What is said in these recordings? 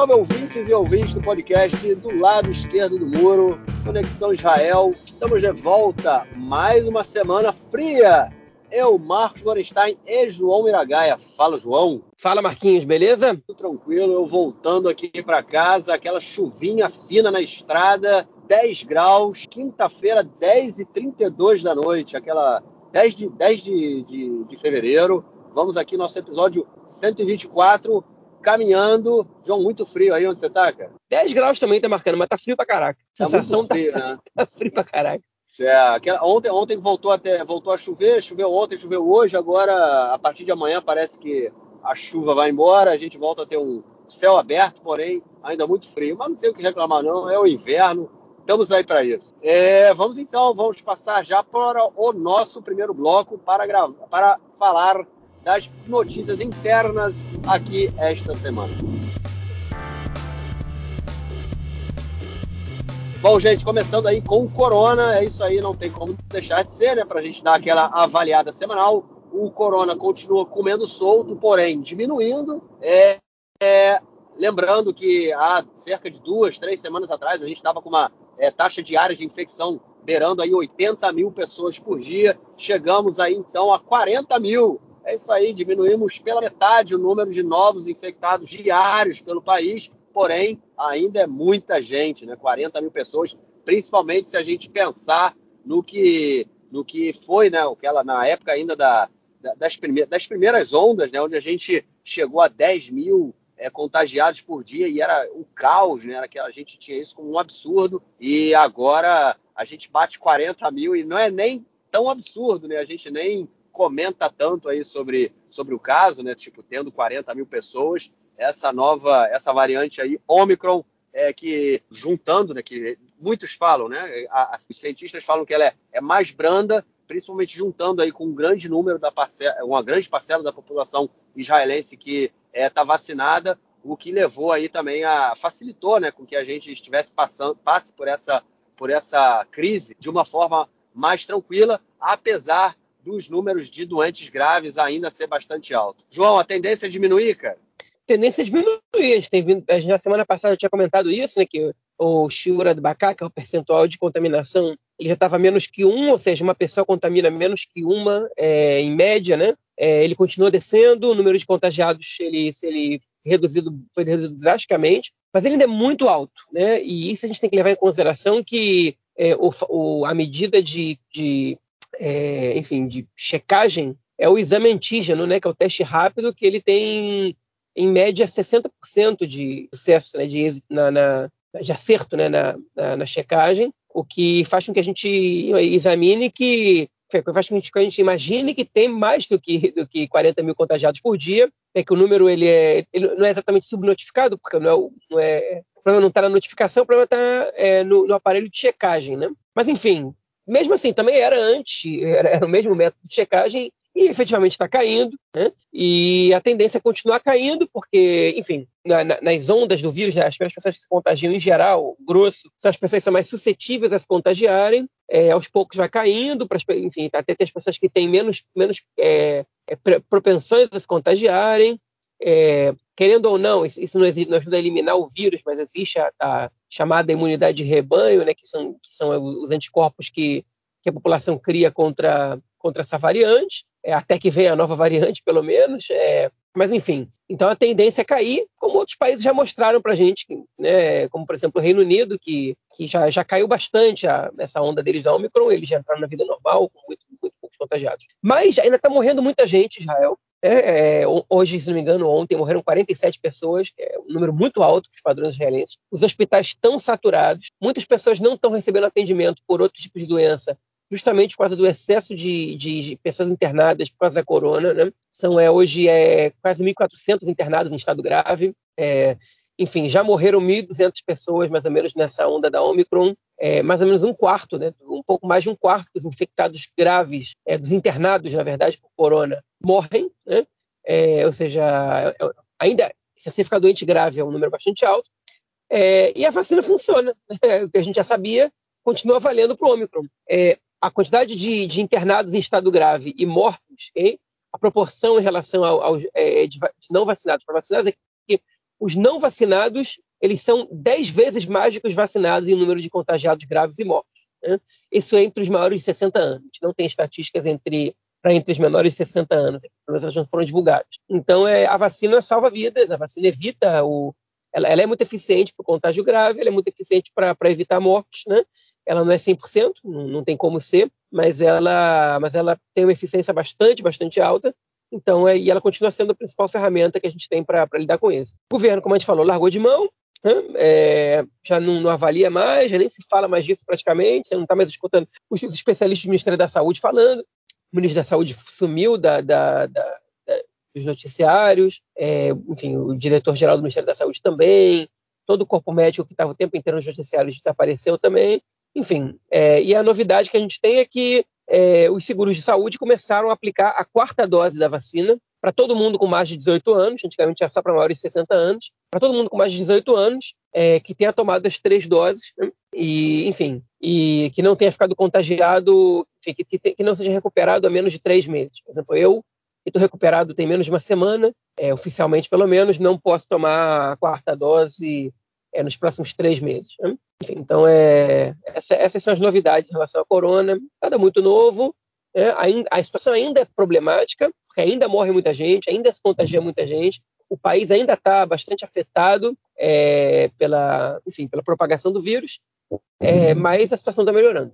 salve ouvintes e ouvintes do podcast do lado esquerdo do muro, Conexão Israel. Estamos de volta, mais uma semana fria. Eu, Marcos Gorenstein e João Miragaia. Fala, João. Fala, Marquinhos, beleza? Tudo tranquilo, eu voltando aqui para casa, aquela chuvinha fina na estrada, 10 graus, quinta-feira, 10 e 32 da noite, aquela 10 de, 10 de, de, de fevereiro. Vamos aqui nosso episódio 124 caminhando. João, muito frio aí onde você tá, cara? 10 graus também tá marcando, mas tá frio pra caraca. A sensação tá, frio, tá, né? tá frio pra caraca. É, aquela, ontem, ontem voltou até voltou a chover, choveu ontem, choveu hoje, agora a partir de amanhã parece que a chuva vai embora, a gente volta a ter um céu aberto, porém ainda muito frio, mas não tem o que reclamar não, é o inverno, estamos aí para isso. É, vamos então, vamos passar já para o nosso primeiro bloco para, para falar das notícias internas aqui esta semana. Bom, gente, começando aí com o Corona, é isso aí, não tem como deixar de ser, né? Para a gente dar aquela avaliada semanal. O Corona continua comendo solto, porém diminuindo. É, é, lembrando que há cerca de duas, três semanas atrás, a gente estava com uma é, taxa diária de infecção beirando aí 80 mil pessoas por dia. Chegamos aí então a 40 mil é isso aí, diminuímos pela metade o número de novos infectados diários pelo país, porém, ainda é muita gente, né? 40 mil pessoas, principalmente se a gente pensar no que, no que foi, né? Aquela, na época ainda da, das, primeiras, das primeiras ondas, né? Onde a gente chegou a 10 mil é, contagiados por dia e era o caos, né? Era que a gente tinha isso como um absurdo e agora a gente bate 40 mil e não é nem tão absurdo, né? A gente nem comenta tanto aí sobre, sobre o caso, né? Tipo, tendo 40 mil pessoas, essa nova, essa variante aí, Omicron, é que juntando, né? Que muitos falam, né? A, os cientistas falam que ela é, é mais branda, principalmente juntando aí com um grande número da parcela, uma grande parcela da população israelense que está é, tá vacinada, o que levou aí também a facilitou, né, com que a gente estivesse passando, passe por essa por essa crise de uma forma mais tranquila, apesar dos números de doentes graves ainda ser bastante alto. João, a tendência é diminuir, cara? tendência é diminuir. A gente tem vindo, a gente, na semana passada tinha comentado isso, né? Que o Shiura do que é o percentual de contaminação, ele já estava menos que um, ou seja, uma pessoa contamina menos que uma é, em média, né? É, ele continua descendo, o número de contagiados ele, ele reduzido, foi reduzido drasticamente, mas ele ainda é muito alto, né? E isso a gente tem que levar em consideração que é, o, o, a medida de, de é, enfim, de checagem é o exame antígeno, né, que é o teste rápido, que ele tem, em média, 60% de sucesso, né, de, na, na, de acerto né, na, na, na, checagem, o que faz com que a gente examine que faz com que a gente imagine que tem mais do que, do que 40 mil contagiados por dia, é que o número ele, é, ele não é exatamente subnotificado, porque não é, não é, o problema não está na notificação, o problema está é, no, no, aparelho de checagem. Né? Mas, enfim, mesmo assim, também era antes, era, era o mesmo método de checagem e efetivamente está caindo, né? E a tendência é continuar caindo, porque, enfim, na, na, nas ondas do vírus, né, as pessoas que se contagiam em geral, grosso, são as pessoas que são mais suscetíveis a se contagiarem, é, aos poucos vai caindo, pra, enfim, até ter as pessoas que têm menos, menos é, é, propensões a se contagiarem, é, querendo ou não, isso não, existe, não ajuda a eliminar o vírus, mas existe a, a chamada imunidade de rebanho, né, que, são, que são os anticorpos que, que a população cria contra, contra essa variante, é, até que venha a nova variante, pelo menos. É, mas, enfim, então a tendência é cair, como outros países já mostraram para a gente, né, como, por exemplo, o Reino Unido, que, que já, já caiu bastante a, essa onda deles da Omicron, eles já entraram na vida normal, com muito, muito poucos contagiados. Mas ainda está morrendo muita gente, Israel, é, é, hoje, se não me engano, ontem morreram 47 pessoas, é um número muito alto para os padrões israelenses. Os hospitais estão saturados, muitas pessoas não estão recebendo atendimento por outros tipos de doença, justamente por causa do excesso de, de, de pessoas internadas por causa da corona. Né? São é, hoje é, quase 1.400 internados em estado grave. É, enfim, já morreram 1.200 pessoas, mais ou menos, nessa onda da Omicron. É, mais ou menos um quarto, né, um pouco mais de um quarto dos infectados graves, é, dos internados, na verdade, por corona, morrem, né? É, ou seja, é, é, ainda se você ficar doente grave é um número bastante alto, é, e a vacina funciona. Né? O que a gente já sabia continua valendo para o Omicron. A quantidade de, de, internados em estado grave e mortos, a proporção em relação ao, ao de, de, não vacinados para vacinados é que os não vacinados eles são 10 vezes mais do que os vacinados em número de contagiados graves e mortos. Né? Isso é entre os maiores de 60 anos. Não tem estatísticas entre para entre os menores de 60 anos, mas elas não foram divulgadas. Então, é, a vacina salva vidas, a vacina evita o. Ela, ela é muito eficiente para o contágio grave, ela é muito eficiente para evitar mortes, né? Ela não é 100%, não, não tem como ser, mas ela, mas ela tem uma eficiência bastante, bastante alta. Então, é, e ela continua sendo a principal ferramenta que a gente tem para lidar com isso. O governo, como a gente falou, largou de mão, é, já não, não, avalia mais, já nem se fala mais disso praticamente, você não está mais escutando os especialistas do Ministério da Saúde falando, o ministro da Saúde sumiu da, da, da, dos noticiários, é, enfim, o diretor-geral do Ministério da Saúde também, todo o corpo médico que estava o tempo inteiro nos noticiários desapareceu também, enfim, é, e a novidade que a gente tem é que é, os seguros de saúde começaram a aplicar a quarta dose da vacina para todo mundo com mais de 18 anos, antigamente era só para maiores de 60 anos, para todo mundo com mais de 18 anos, é, que tenha tomado as três doses, né? e, enfim, e que não tenha ficado contagiado, enfim, que, que, que, não seja recuperado há menos de três meses. Por exemplo, eu, que estou recuperado tem menos de uma semana, é, oficialmente pelo menos, não posso tomar a quarta dose é, nos próximos três meses. Né? Enfim, então, é, essa, essas são as novidades em relação à corona. Nada muito novo. É, ainda, a situação ainda é problemática, porque ainda morre muita gente, ainda se contagia muita gente. O país ainda está bastante afetado é, pela, enfim, pela propagação do vírus, é, mas a situação está melhorando.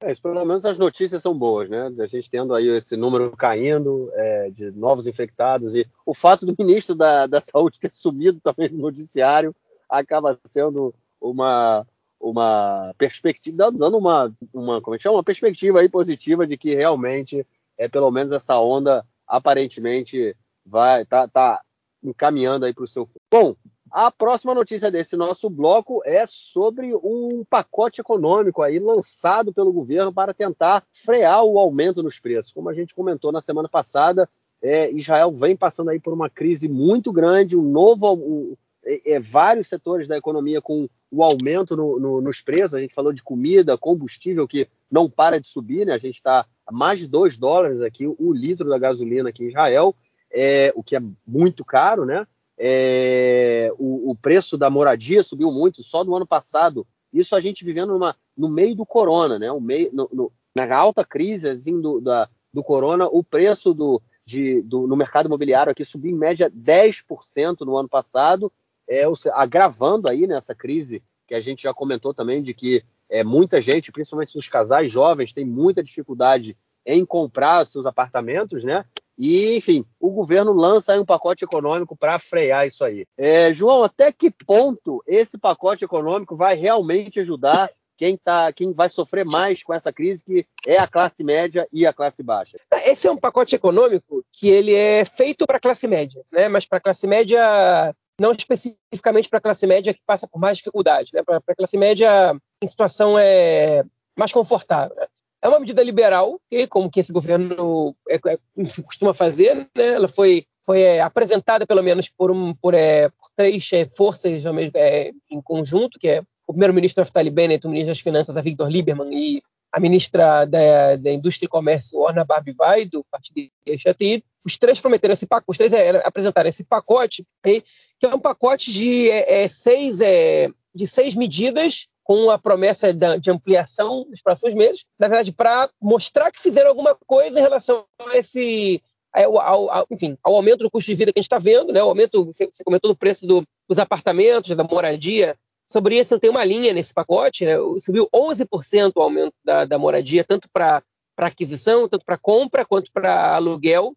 É, pelo menos as notícias são boas, né? A gente tendo aí esse número caindo é, de novos infectados e o fato do ministro da, da Saúde ter sumido também no noticiário acaba sendo uma, uma perspectiva, dando uma, uma, como é chama? uma perspectiva aí positiva de que realmente é pelo menos essa onda aparentemente vai tá, tá encaminhando aí para o seu Bom, a próxima notícia desse nosso bloco é sobre um pacote econômico aí lançado pelo governo para tentar frear o aumento nos preços. Como a gente comentou na semana passada, é, Israel vem passando aí por uma crise muito grande, um novo, um, é, é, vários setores da economia com o aumento no, no, nos preços. A gente falou de comida, combustível que não para de subir, né? A gente está a mais de 2 dólares aqui o litro da gasolina aqui em Israel, é, o que é muito caro, né? É, o, o, preço da moradia subiu muito só no ano passado. Isso a gente vivendo numa, no meio do corona, né? O meio, no, no, na alta crise assim, do, da, do corona, o preço do, de, do, no mercado imobiliário aqui subiu em média 10% no ano passado é, agravando aí nessa crise que a gente já comentou também de que é, muita gente, principalmente os casais jovens, tem muita dificuldade em comprar seus apartamentos, né? E, enfim, o governo lança um pacote econômico para frear isso aí. É, João, até que ponto esse pacote econômico vai realmente ajudar quem, tá, quem vai sofrer mais com essa crise, que é a classe média e a classe baixa? Esse é um pacote econômico que ele é feito para a classe média, né? mas para a classe média não especificamente para a classe média que passa por mais dificuldade, né? para a classe média em situação é, mais confortável. Né? É uma medida liberal, que, como que esse governo é, é, costuma fazer, né? ela foi, foi é, apresentada pelo menos por, um, por, é, por três é, forças é, em conjunto, que é o primeiro-ministro Naftali Bennett, o ministro das Finanças, a Victor Lieberman, e a ministra da, da Indústria e Comércio, Orna Barbivai, do Partido Yeshatid, os três prometeram esse pacote, os três é, apresentaram esse pacote, que é um pacote de, é, seis, é, de seis medidas com a promessa de ampliação nos próximos meses, na verdade, para mostrar que fizeram alguma coisa em relação a esse. Ao, ao, enfim, ao aumento do custo de vida que a gente está vendo, né? o aumento, você, você comentou do preço do, dos apartamentos, da moradia, Sobre isso, tem uma linha nesse pacote, né? subiu 11% o aumento da, da moradia, tanto para aquisição, tanto para compra, quanto para aluguel.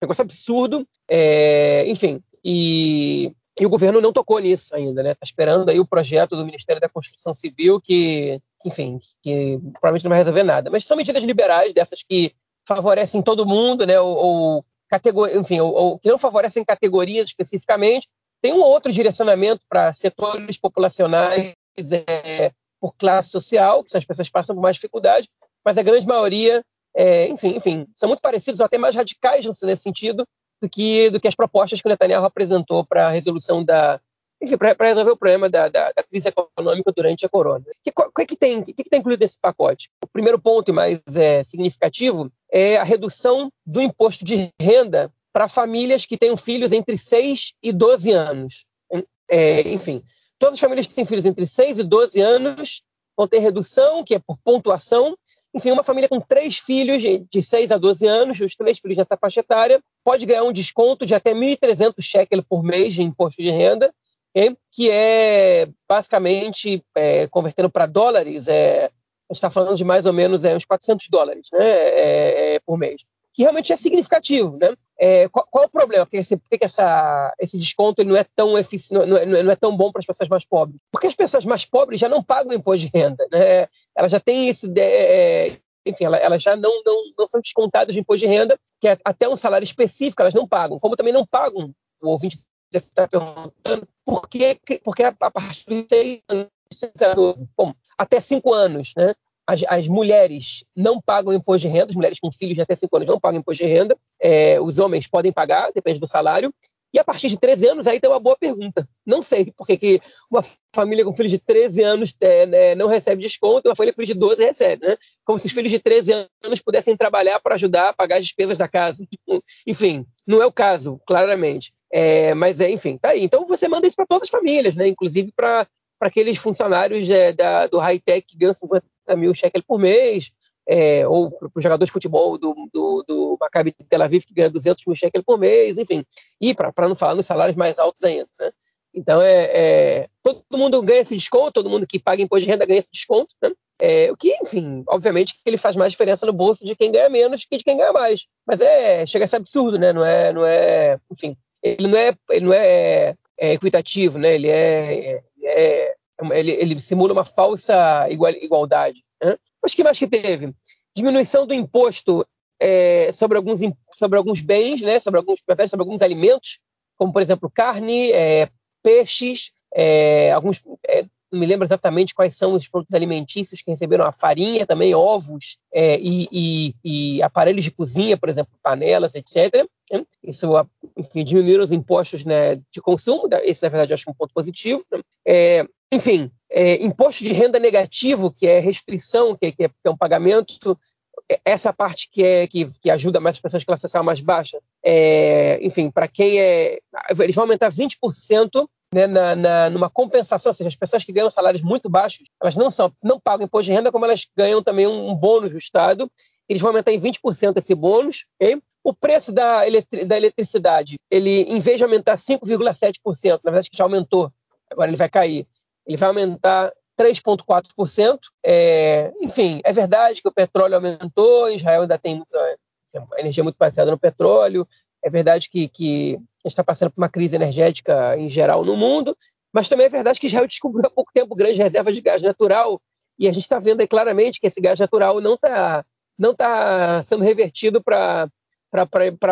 Negócio absurdo. É, enfim, e, e, o governo não tocou nisso ainda, né? Está esperando aí o projeto do Ministério da Construção Civil, que, enfim, que provavelmente não vai resolver nada. Mas são medidas liberais, dessas que favorecem todo mundo, né? Ou, ou categor... enfim, ou, ou que não favorecem categorias especificamente, tem um outro direcionamento para setores populacionais é, por classe social, que as pessoas passam por mais dificuldade, mas a grande maioria, é, enfim, enfim, são muito parecidos ou até mais radicais nesse sentido do que, do que as propostas que o Netanyahu apresentou para a resolução da, enfim, para resolver o problema da, da, da, crise econômica durante a corona. O que, que, tem, que, que tem incluído nesse pacote? O primeiro ponto e mais é, significativo é a redução do imposto de renda para famílias que tenham filhos entre 6 e 12 anos. É, enfim, todas as famílias que têm filhos entre 6 e 12 anos vão ter redução, que é por pontuação. Enfim, uma família com três filhos de 6 a 12 anos, os três filhos nessa faixa etária, pode ganhar um desconto de até 1.300 shekels por mês de imposto de renda, que é basicamente, é, convertendo para dólares, é, a gente está falando de mais ou menos é, uns 400 dólares né, é, é, por mês, que realmente é significativo. Né? É, qual, qual, é o problema? Por que, que essa, esse desconto não, é tão efici... não, é, não, é, tão bom para as pessoas mais pobres? Porque as pessoas mais pobres já não pagam imposto de renda. Né? Elas já têm esse. enfim, elas já não, não, não são descontadas de imposto de renda, que é até um salário específico elas não pagam, como também não pagam o ouvinte deve estar perguntando por que, porque a, partir de seis anos, bom, até cinco anos, né? As, as, mulheres não pagam imposto de renda, as mulheres com filhos de até cinco anos não pagam imposto de renda, é, os homens podem pagar, depende do salário, e a partir de 13 anos, aí tem uma boa pergunta. Não sei porque que uma família com filhos de 13 anos é, né, não recebe desconto, e uma família com filhos de 12 recebe, né? Como se os filhos de 13 anos pudessem trabalhar para ajudar a pagar as despesas da casa. Enfim, não é o caso, claramente. É, mas, é, enfim, tá aí. Então você manda isso para todas as famílias, né? Inclusive para aqueles funcionários é, da, do high-tech que ganham 50 mil shekels por mês, é, ou para os jogadores de futebol do, do, do Maccabi de Tel Aviv que ganha 200 mil shekels por mês, enfim. E para não falar nos salários mais altos ainda, né? Então, é, é, todo mundo ganha esse desconto, todo mundo que paga imposto de renda ganha esse desconto, né? É, o que, enfim, obviamente ele faz mais diferença no bolso de quem ganha menos que de quem ganha mais. Mas é, chega a ser absurdo, né? Não é, não é, enfim, ele não é, ele não é, é equitativo, né? Ele é, é ele, ele, simula uma falsa igual, igualdade. Né? Mas que mais que teve? Diminuição do imposto é, sobre, alguns, sobre alguns bens, né? Sobre alguns sobre alguns alimentos, como por exemplo carne, é, peixes, é, alguns é, não me lembro exatamente quais são os produtos alimentícios que receberam a farinha, também ovos é, e, e, e, aparelhos de cozinha, por exemplo, panelas, etc. Né? Isso, enfim, diminuíram os impostos né, de consumo, esse, na verdade, eu acho um ponto positivo. Né? É, enfim, é, imposto de renda negativo, que é restrição, que, que, é, que é um pagamento é, essa parte que é que, que, ajuda mais as pessoas de classe social mais baixa, é, enfim, para quem é. Eles vão aumentar 20% né, na, na, numa compensação, ou seja, as pessoas que ganham salários muito baixos, elas não, são, não pagam imposto de renda, como elas ganham também um, um bônus do Estado. Eles vão aumentar em 20% esse bônus. Okay? O preço da, eletri da eletricidade, ele, em vez de aumentar 5,7%, na verdade que já aumentou, agora ele vai cair, ele vai aumentar 3,4%. É, enfim, é verdade que o petróleo aumentou, Israel ainda tem muita, energia muito baseada no petróleo, é verdade que, que está passando por uma crise energética em geral no mundo, mas também é verdade que Israel descobriu há pouco tempo grandes reservas de gás natural e a gente está vendo aí claramente que esse gás natural não está não tá sendo revertido para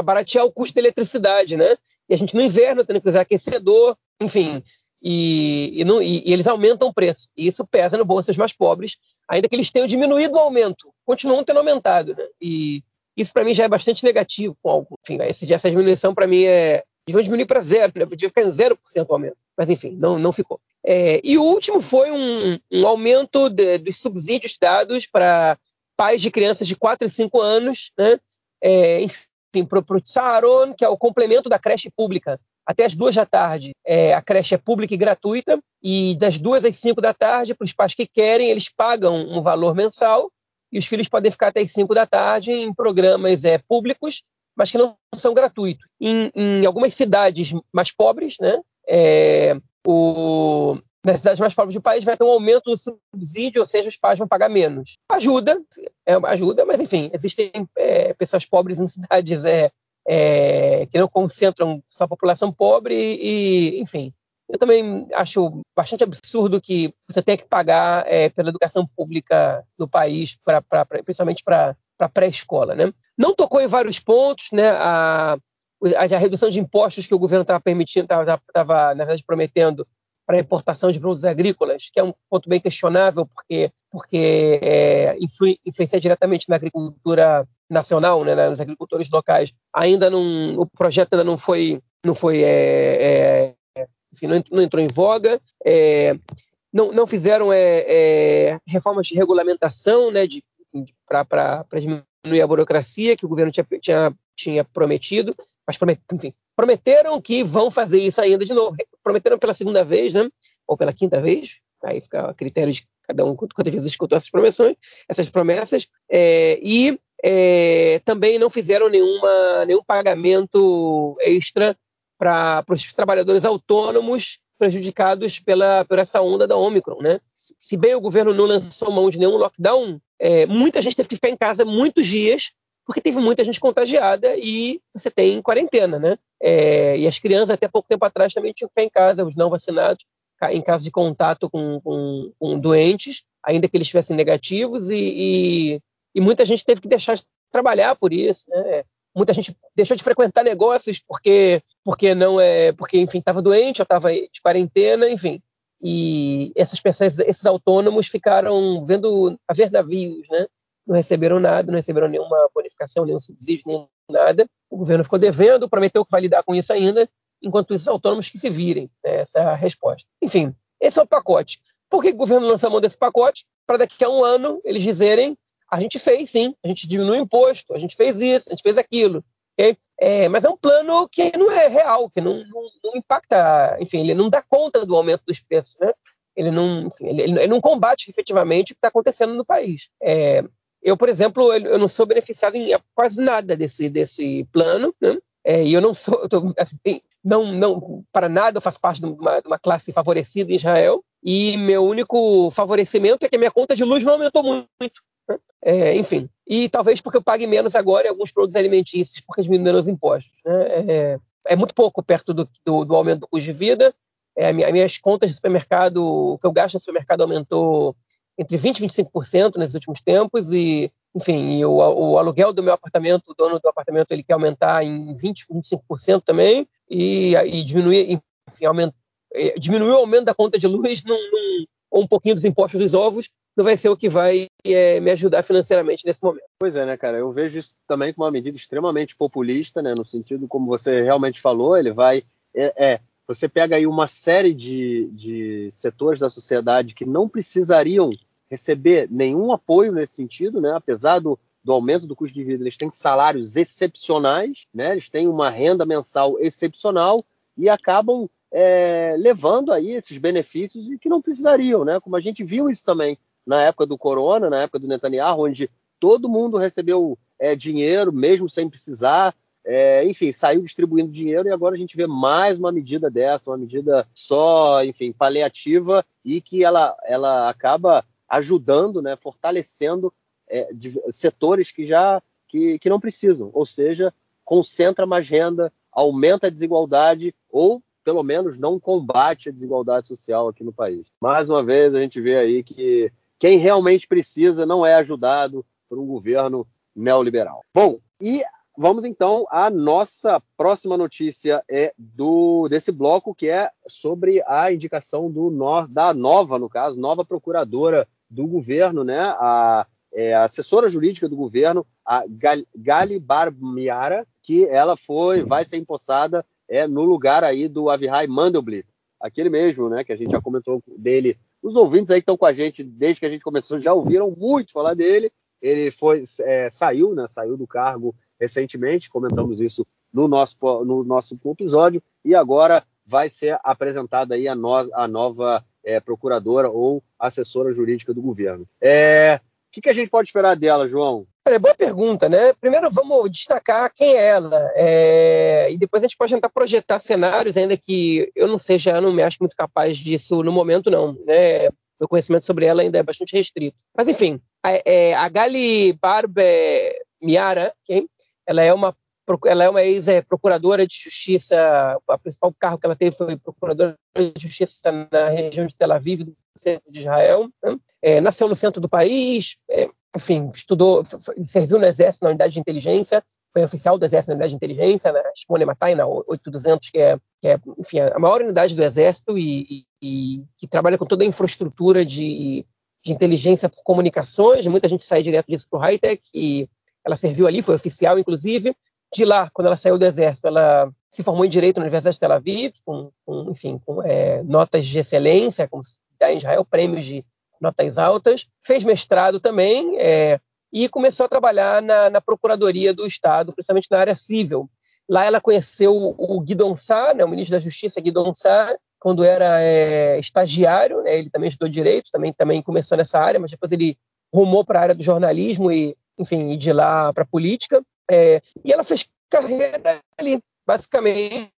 baratear o custo da eletricidade, né? E a gente no inverno tendo que usar aquecedor, enfim, e, e, e, e, eles aumentam o preço. E isso pesa no bolso dos mais pobres, ainda que eles tenham diminuído o aumento, continuam tendo aumentado. Né? E isso para mim já é bastante negativo com algo. Enfim, esse, essa diminuição para mim é. Deviam diminuir para zero, né? podia ficar em 0% o aumento. Mas enfim, não, não ficou. É, e o último foi um, um aumento de, dos subsídios dados para pais de crianças de 4 e 5 anos, né? É, enfim, para o Tsaron, que é o complemento da creche pública. Até as duas da tarde, é, a creche é pública e gratuita, e das duas às cinco da tarde, para os pais que querem, eles pagam um valor mensal e os filhos podem ficar até as 5 da tarde em programas é, públicos, mas que não são gratuitos. Em, em algumas cidades mais pobres, né, é, o, nas cidades mais pobres do país vai ter um aumento do subsídio, ou seja, os pais vão pagar menos. Ajuda, é, ajuda, mas enfim, existem é, pessoas pobres em cidades é, é, que não concentram só a população pobre e, enfim, eu também acho bastante absurdo que você tenha que pagar é, pela educação pública no país, pra, pra, pra principalmente para pré-escola. Né? Não tocou em vários pontos, né? a, a, a redução de impostos que o governo estava permitindo, estava, na verdade, prometendo para a importação de produtos agrícolas, que é um ponto bem questionável, porque, porque é, influi, influencia diretamente na agricultura nacional, né, nos agricultores locais. Ainda não, o projeto ainda não foi, não foi é, é, enfim, não, entrou em voga. É, não, não fizeram é, é, reformas de regulamentação né, de, de para diminuir a burocracia que o governo tinha, tinha, tinha prometido, mas enfim, prometeram que vão fazer isso ainda de novo. Prometeram pela segunda vez, né? Ou pela quinta vez. Aí fica a critério de cada um quantas vezes escutou essas promessões, essas promessas. É, e é, também não fizeram nenhuma, nenhum pagamento extra para os trabalhadores autônomos prejudicados pela, por essa onda da Omicron. Né? Se bem o governo não lançou mão de nenhum lockdown, é, muita gente teve que ficar em casa muitos dias, porque teve muita gente contagiada e você tem quarentena. Né? É, e as crianças, até pouco tempo atrás, também tinham que ficar em casa, os não vacinados, em caso de contato com, com, com doentes, ainda que eles estivessem negativos, e, e, e, muita gente teve que deixar de trabalhar por isso. Né? Muita gente deixou de frequentar negócios porque porque não é porque enfim estava doente ou estava de quarentena enfim. E essas pessoas esses autônomos ficaram vendo a ver navios né? Não receberam nada não receberam nenhuma bonificação nenhum subsídio nem nada. O governo ficou devendo prometeu que vai lidar com isso ainda enquanto esses autônomos que se virem né, essa é a resposta. Enfim esse é o pacote. Por que o governo lança a mão desse pacote? Para daqui a um ano eles dizerem a gente fez sim, a gente diminuiu o imposto, a gente fez isso, a gente fez aquilo. Okay? É, mas é um plano que não é real, que não, não, não, impacta, enfim, ele não dá conta do aumento dos preços, né? Ele não, enfim, ele, ele, não combate efetivamente o que está acontecendo no país. É, eu, por exemplo, eu não sou beneficiado em quase nada desse, desse plano, né? É, e eu não sou, eu tô, assim, não, não, para nada eu faço parte de uma, de uma, classe favorecida em Israel, e meu único favorecimento é que a minha conta de luz não aumentou muito. É, enfim, e talvez porque eu pague menos agora em alguns produtos alimentícios, porque diminuíram os impostos. Né? É, é, muito pouco perto do, do, do, aumento do custo de vida. É, as minhas contas de supermercado, o que eu gasto no supermercado aumentou entre 20% e 25% nesses últimos tempos, e, enfim, o, o, aluguel do meu apartamento, o dono do apartamento, ele quer aumentar em 20%, 25% também, e, e diminuir, enfim, aumenta, é, diminuir o aumento da conta de luz num, num, ou um pouquinho dos impostos dos ovos, não vai ser o que vai é, me ajudar financeiramente nesse momento. Pois é, né, cara? Eu vejo isso também como uma medida extremamente populista, né? No sentido, como você realmente falou, ele vai. É, é você pega aí uma série de, de setores da sociedade que não precisariam receber nenhum apoio nesse sentido, né? Apesar do, do aumento do custo de vida, eles têm salários excepcionais, né? Eles têm uma renda mensal excepcional e acabam é, levando aí esses benefícios e que não precisariam, né? Como a gente viu isso também na época do Corona, na época do Netanyahu, onde todo mundo recebeu é, dinheiro, mesmo sem precisar, é, enfim, saiu distribuindo dinheiro e agora a gente vê mais uma medida dessa, uma medida só, enfim, paliativa e que ela, ela acaba ajudando, né, fortalecendo é, de, setores que já que, que não precisam, ou seja, concentra mais renda, aumenta a desigualdade ou pelo menos não combate a desigualdade social aqui no país. Mais uma vez a gente vê aí que quem realmente precisa não é ajudado por um governo neoliberal. Bom, e vamos então à nossa próxima notícia é do desse bloco que é sobre a indicação do da nova, no caso, nova procuradora do governo, né? A, é, assessora jurídica do governo, a Gali Barmiara, que ela foi, vai ser empossada é, no lugar aí do Avihai Mandelblit, aquele mesmo, né? Que a gente já comentou dele os ouvintes aí que estão com a gente desde que a gente começou já ouviram muito falar dele. Ele foi é, saiu, né? Saiu do cargo recentemente, comentamos isso no nosso, no nosso episódio, e agora vai ser apresentada aí a, no, a nova é, procuradora ou assessora jurídica do governo. É, o que, que, a gente pode esperar dela, João? É boa pergunta, né? Primeiro vamos destacar quem é ela, é... e depois a gente pode tentar projetar cenários, ainda que eu não seja, não me acho muito capaz disso no momento, não. Né? Meu conhecimento sobre ela ainda é bastante restrito. Mas enfim, a, é, a Gali Barbe Miara, okay? ela é uma ela é uma ex-procuradora de justiça, o principal cargo que ela teve foi procuradora de justiça na região de Tel Aviv, do centro de Israel. Né? É, nasceu no centro do país, é, enfim, estudou, serviu no Exército, na unidade de inteligência, foi oficial do Exército na unidade de inteligência, na Shimone Matai, na 8200, que é, que é enfim, a maior unidade do Exército e, e, e que trabalha com toda a infraestrutura de, de inteligência por comunicações. Muita gente sai direto disso para o high-tech e ela serviu ali, foi oficial, inclusive. De lá, quando ela saiu do Exército, ela se formou em Direito na Universidade de Tel Aviv, com, com enfim, com é, notas de excelência, dá em Israel, prêmios de notas altas, fez mestrado também é, e começou a trabalhar na, na, Procuradoria do Estado, principalmente na área civil. Lá ela conheceu o Sá, né, o ministro da Justiça Guidon quando era é, estagiário, né, ele também estudou direito, também, também começou nessa área, mas depois ele rumou para a área do jornalismo e, enfim, de lá para a política. É, e ela fez carreira ali, basicamente,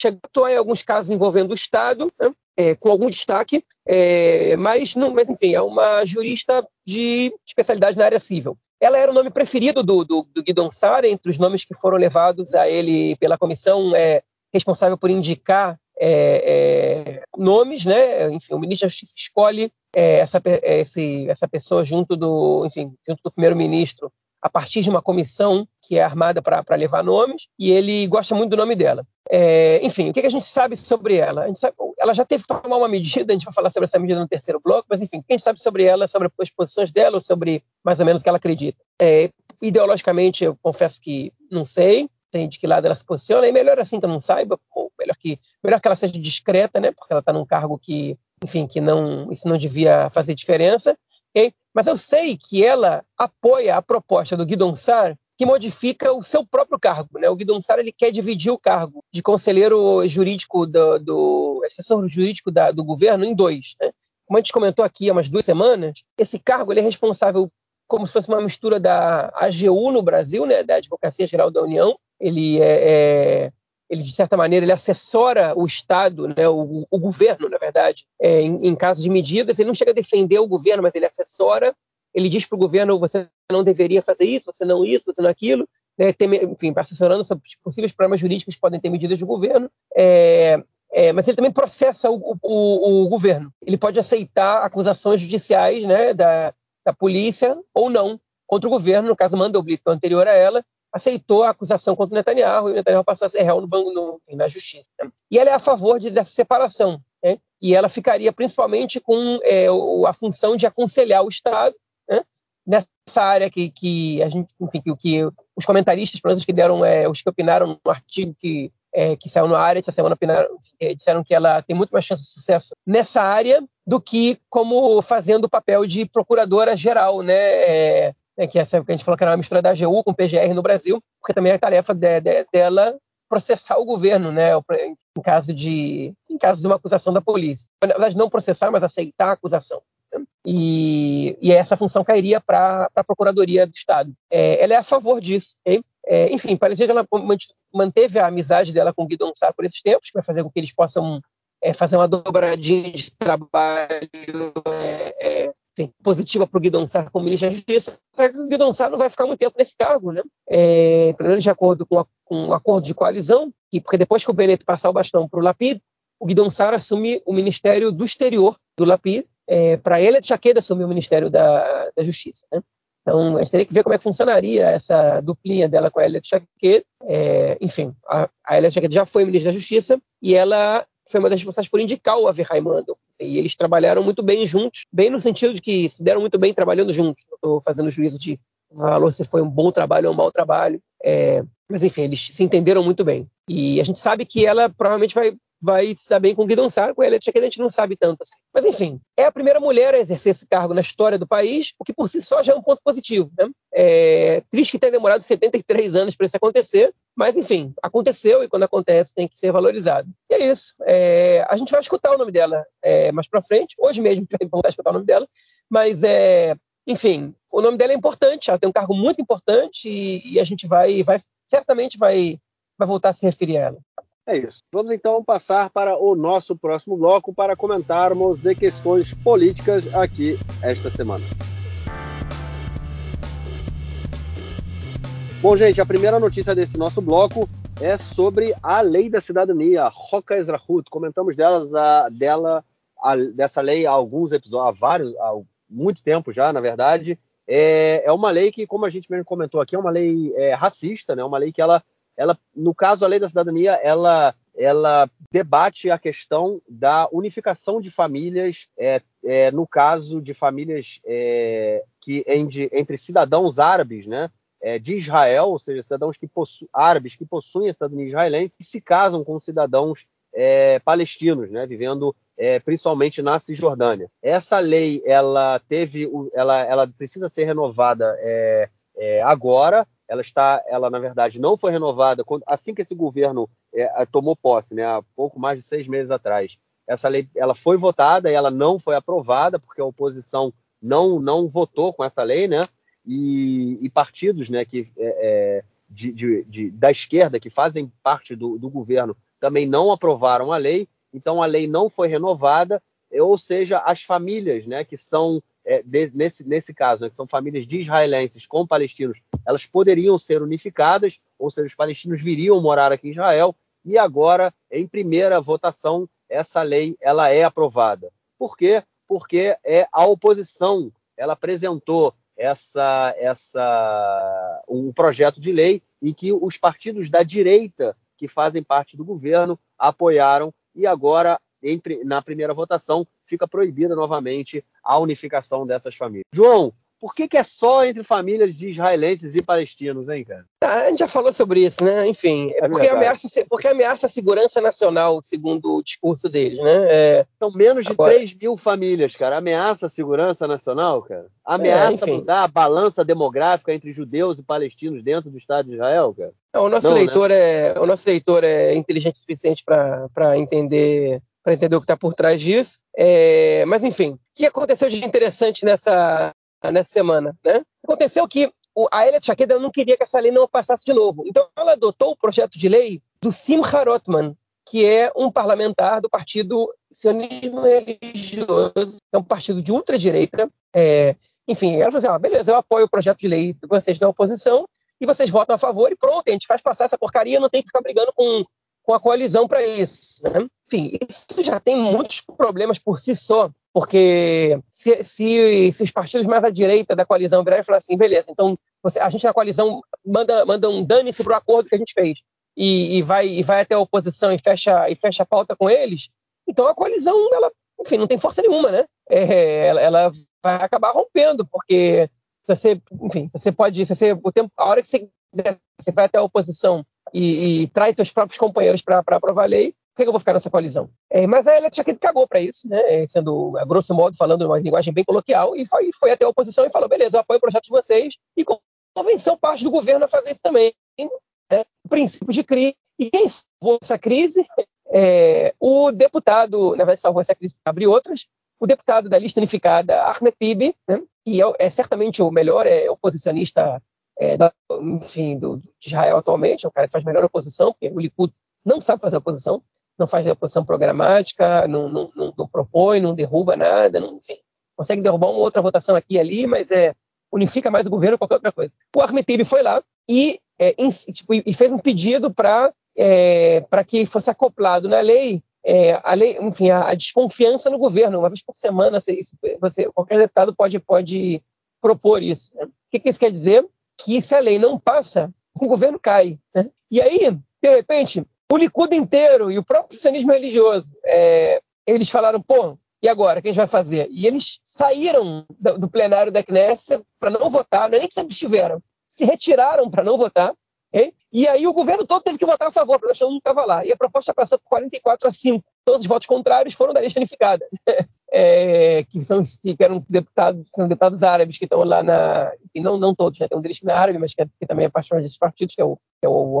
chegou em alguns casos envolvendo o Estado, né, é, com algum destaque, é, mas, não, mas, enfim, é uma jurista de especialidade na área civil. Ela era o nome preferido do, do, do Guidon Sara, entre os nomes que foram levados a ele pela comissão é, responsável por indicar é, é, nomes, né? Enfim, o ministro da Justiça escolhe é, essa, é, esse, essa pessoa junto do, enfim, junto do primeiro-ministro a partir de uma comissão que é armada para levar nomes, e ele gosta muito do nome dela. É, enfim, o que, a gente sabe sobre ela? Sabe, ela já teve que tomar uma medida, a gente vai falar sobre essa medida no terceiro bloco, mas enfim, o que a gente sabe sobre ela, sobre as posições dela, sobre mais ou menos o que ela acredita? É, ideologicamente, eu confesso que não sei, tem de que lado ela se posiciona, e melhor assim que eu não saiba, ou melhor que, melhor que ela seja discreta, né, porque ela está num cargo que, enfim, que não, isso não devia fazer diferença, okay? Mas eu sei que ela apoia a proposta do Guidon Sar que modifica o seu próprio cargo. Né? O Guidon Sar ele quer dividir o cargo de conselheiro jurídico do, do assessor jurídico da, do governo em dois. Né? Como a gente comentou aqui há umas duas semanas, esse cargo ele é responsável como se fosse uma mistura da AGU no Brasil, né, da Advocacia Geral da União. Ele é, é ele de certa maneira ele assessora o Estado, né, o, o governo, na verdade, é, em, em casos de medidas. Ele não chega a defender o governo, mas ele assessora. Ele diz para o governo: você não deveria fazer isso, você não isso, você não aquilo. Né, tem, enfim, assessorando sobre possíveis problemas jurídicos que podem ter medidas do governo. É, é, mas ele também processa o, o, o, governo. Ele pode aceitar acusações judiciais né, da, da polícia ou não contra o governo, no caso Mandelblit, anterior a ela, aceitou a acusação contra o Netanyahu e o Netanyahu passou a ser réu no banco, no, na justiça. Né? E ela é a favor de, dessa separação. Né? E ela ficaria principalmente com é, a função de aconselhar o Estado né? nessa área que, que a gente, enfim, que, que os comentaristas, pelo menos que deram, é, os que opinaram no artigo que é, que saiu na área essa semana, opinaram, é, disseram que ela tem muito mais chance de sucesso nessa área do que como fazendo o papel de procuradora geral, né? É, né, que essa que a gente falou que era uma mistura da AGU com PGR no Brasil, porque também é tarefa de, de, dela processar o governo, né, em caso de em caso de uma acusação da polícia. Na verdade, não processar, mas aceitar a acusação. Né? E, e essa função cairia para a Procuradoria do Estado. É, ela é a favor disso. É, enfim, parecia que ela manteve a amizade dela com o Guidon Sá por esses tempos, que vai fazer com que eles possam é, fazer uma dobradinha de trabalho é, é enfim, positiva para o Guidon como ministro da Justiça, o Guidon não vai ficar muito tempo nesse cargo, né? É, pelo menos de acordo com, a, com um acordo de coalizão, que, porque depois que o Bennett passar o bastão para o Lapid, o Guidon Sá assume o Ministério do Exterior do Lapid, é, para ele, de Chaqueda assumir o Ministério da, da Justiça, né? Então, a gente teria que ver como é que funcionaria essa duplinha dela com a Elia Chaquet. É, enfim, a, a Elia Chaquet já foi ministra da Justiça e ela foi uma das responsáveis por indicar o Avi Raimando. E eles trabalharam muito bem juntos, bem no sentido de que se deram muito bem trabalhando juntos. Estou fazendo juízo de valor se foi um bom trabalho ou um mau trabalho. É, mas enfim, eles se entenderam muito bem. E a gente sabe que ela provavelmente vai vai bem com Guidon Sar, com a Elia que a gente não sabe tanto assim. Mas enfim, é a primeira mulher a exercer esse cargo na história do país, o que por si só já é um ponto positivo. Né? É triste que tenha demorado 73 anos para isso acontecer, mas enfim, aconteceu e quando acontece tem que ser valorizado. E é isso. É, a gente vai escutar o nome dela é, mais para frente, hoje mesmo a escutar o nome dela, mas é, enfim, o nome dela é importante, ela tem um cargo muito importante e, e a gente vai, vai certamente vai, vai voltar a se referir a ela. É isso. Vamos então passar para o nosso próximo bloco para comentarmos de questões políticas aqui esta semana. Bom, gente, a primeira notícia desse nosso bloco é sobre a lei da cidadania, Roca Ezrahut. Comentamos delas, a, dela, a, dessa lei há alguns episódios, há vários, há muito tempo já, na verdade. É, é uma lei que, como a gente mesmo comentou aqui, é uma lei é, racista, né? Uma lei que ela ela, no caso, a lei da cidadania, ela, ela debate a questão da unificação de famílias, é, é, no caso de famílias é, que entre, entre, cidadãos árabes, né, é, de Israel, ou seja, cidadãos que árabes que possuem a cidadania israelense e se casam com cidadãos é, palestinos, né, vivendo é, principalmente na Cisjordânia. Essa lei, ela teve, ela, ela precisa ser renovada agora ela está, ela na verdade não foi renovada assim que esse governo é, tomou posse, né, há pouco mais de seis meses atrás. Essa lei, ela foi votada e ela não foi aprovada porque a oposição não não votou com essa lei, né? E, e partidos, né, que é, é de, de, de, da esquerda que fazem parte do, do governo também não aprovaram a lei. Então a lei não foi renovada, ou seja, as famílias, né, que são é, de, nesse, nesse caso, né, que são famílias de israelenses com palestinos, elas poderiam ser unificadas, ou seja, os palestinos viriam morar aqui em Israel, e agora, em primeira votação, essa lei ela é aprovada. Por quê? Porque é a oposição, ela apresentou essa, essa um projeto de lei em que os partidos da direita que fazem parte do governo apoiaram e agora em, na primeira votação fica proibida novamente a unificação dessas famílias. João, por que, que, é só entre famílias de israelenses e palestinos, hein, cara? Ah, a gente já falou sobre isso, né? Enfim, é porque, ameaça, porque ameaça a segurança nacional, segundo o discurso deles, né? É... São menos de Agora... 3 mil famílias, cara. Ameaça a segurança nacional, cara? Ameaça é, mudar a balança demográfica entre judeus e palestinos dentro do Estado de Israel, cara? o, nosso Não, leitor né? é, o nosso leitor é inteligente o suficiente para entender para entender o que está por trás disso. É, mas, enfim, o que aconteceu de interessante nessa, nessa semana? Né? Aconteceu que a Elia Tchaqueda não queria que essa lei não passasse de novo. Então, ela adotou o projeto de lei do Simcha Rotman, que é um parlamentar do Partido Sionismo Religioso, é um partido de ultradireita. É, enfim, ela falou assim: ah, beleza, eu apoio o projeto de lei de vocês da oposição e vocês votam a favor e pronto, a gente faz passar essa porcaria, não tem que ficar brigando com com a coalizão para isso. Né? Enfim, isso já tem muitos problemas por si só, porque se, se, se os partidos mais à direita da coalizão virarem e falar assim, beleza, então você, a gente na coalizão manda, manda um dane-se para o acordo que a gente fez e, e, vai, e vai até a oposição e fecha, e fecha a pauta com eles, então a coalizão, ela, enfim, não tem força nenhuma, né? É, ela, ela vai acabar rompendo, porque se você, enfim, se você pode, se você, o tempo, a hora que você quiser, você vai até a oposição e, e seus próprios companheiros para aprovar a lei, por que, eu vou ficar nessa coalizão? É, mas a Elia Tchaquet cagou para isso, né? sendo, a grosso modo, falando uma linguagem bem coloquial, e foi, foi até a oposição e falou: beleza, eu apoio o projeto de vocês, e convenceu parte do governo a fazer isso também. Né? O princípio de crise. E quem salvou essa crise? É, o deputado, na verdade, salvou essa crise para abrir outras, o deputado da lista unificada, Ahmed Tibi, né? que é, é certamente o melhor é, oposicionista é, da, enfim, do, de Israel atualmente, é o cara que faz melhor oposição, porque o Likud não sabe fazer oposição, não faz oposição programática, não, não, não, não propõe, não derruba nada, não, enfim, consegue derrubar uma outra votação aqui e ali, mas é unifica mais o governo que qualquer outra coisa. O Ahmed foi lá e, é, em, tipo, e fez um pedido para é, para que fosse acoplado na lei, é, a lei enfim, a, a, desconfiança no governo. Uma vez por semana, você, você, qualquer deputado pode, pode propor isso. Né? O que, que isso quer dizer? Que se a lei não passa, o governo cai. Né? E aí, de repente, o Likud inteiro e o próprio cristianismo religioso, é, eles falaram, pô, e agora, o que a gente vai fazer? E eles saíram do, do plenário da Knesset para não votar, não é nem que se abstiveram, se retiraram para não votar, okay? e aí o governo todo teve que votar a favor, porque o não estava lá. E a proposta passou por 44 a 5. Todos os votos contrários foram da lista unificada. é, que são que eram deputados, são deputados árabes que estão lá na, enfim, não, não todos, né, tem um deles que não é árabe, mas que, é, que também é parte desses partidos, que é o, que é o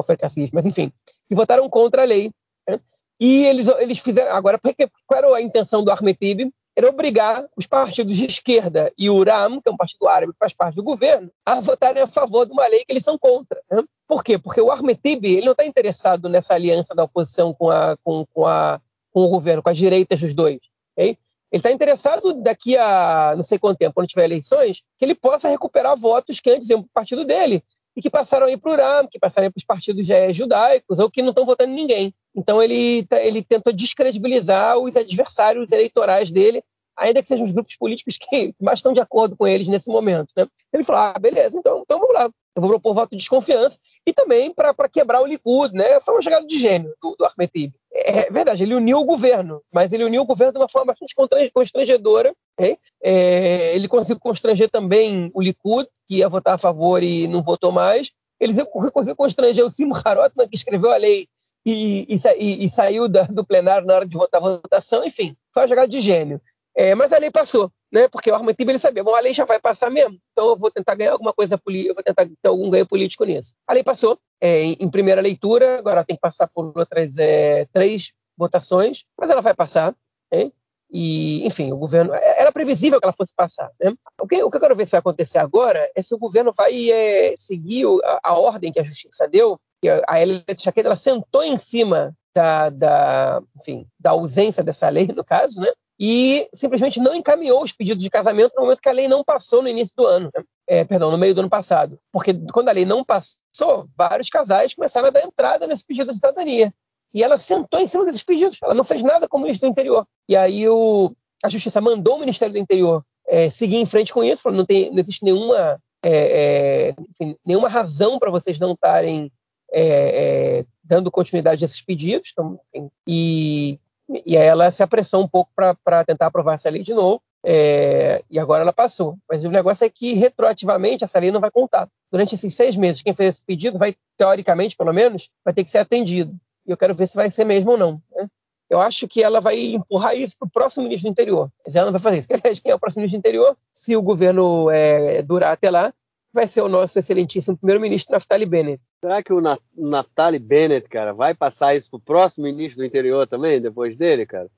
mas enfim, que votaram contra a lei. Né? E eles, eles fizeram, agora, porque, qual era a intenção do Ahmed Tib? Era obrigar os partidos de esquerda e o RAM, que é um partido árabe que faz parte do governo, a votarem a favor de uma lei que eles são contra. Né? Por quê? Porque o Ahmed Tib ele não está interessado nessa aliança da oposição com, a, com, com, a, com o governo, com as direitas dos dois. Okay? Ele está interessado daqui a não sei quanto tempo, quando tiver eleições, que ele possa recuperar votos que antes iam para o partido dele e que passaram aí para o RAM, que passaram para os partidos judaicos ou que não estão votando em ninguém. Então ele, tá, ele tentou descredibilizar os adversários eleitorais dele, ainda que sejam os grupos políticos que mais estão de acordo com eles nesse momento. Né? Ele falou: ah, beleza, então, então vamos lá. Vou propor voto de desconfiança e também para quebrar o Likud, né? Foi uma jogada de gênio do, do Ahmed. É, é verdade, ele uniu o governo, mas ele uniu o governo de uma forma bastante constrangedora. Okay? É, ele conseguiu constranger também o Likud, que ia votar a favor e não votou mais. Ele conseguiu constranger o Simon Harotman, que escreveu a lei e, e, e saiu da, do plenário na hora de votar a votação. Enfim, foi uma jogada de gênio. É, mas a lei passou. Né? Porque o Ahmed Tibi ele sabia, bom, a lei já vai passar mesmo, então eu vou tentar ganhar alguma coisa política, eu vou tentar ter algum ganho político nisso. A lei passou é, em, primeira leitura, agora tem que passar por outras é, três votações, mas ela vai passar, hein? E, enfim, o governo. É, era previsível que ela fosse passar. Né? O, que, o, que, eu quero ver se vai acontecer agora é se o governo vai é, seguir a, a, ordem que a justiça deu. Que a Elliot Chaqueta ela sentou em cima da, da, enfim, da ausência dessa lei, no caso, né? E simplesmente não encaminhou os pedidos de casamento no momento que a lei não passou no início do ano. É, perdão, no meio do ano passado. Porque quando a lei não passou, vários casais começaram a dar entrada nesse pedido de cidadania. E ela sentou em cima desses pedidos. Ela não fez nada como isso do interior. E aí o, a Justiça mandou o Ministério do Interior é, seguir em frente com isso, não, tem, não existe nenhuma, é, é enfim, nenhuma razão para vocês não estarem é, é, dando continuidade a esses pedidos. Então, enfim, e, e aí ela se apressou um pouco para tentar aprovar essa lei de novo. É, e agora ela passou. Mas o negócio é que, retroativamente, essa lei não vai contar. Durante esses seis meses, quem fez esse pedido vai, teoricamente, pelo menos, vai ter que ser atendido. E eu quero ver se vai ser mesmo ou não. Né? Eu acho que ela vai empurrar isso para o próximo ministro do interior. Mas ela não vai fazer isso. Quem é o próximo ministro do interior? Se o governo é, durar até lá, vai ser o nosso excelentíssimo primeiro-ministro Naftali Bennett. Será que o Naftali Bennett, cara, vai passar isso para o próximo ministro do interior também, depois dele, cara?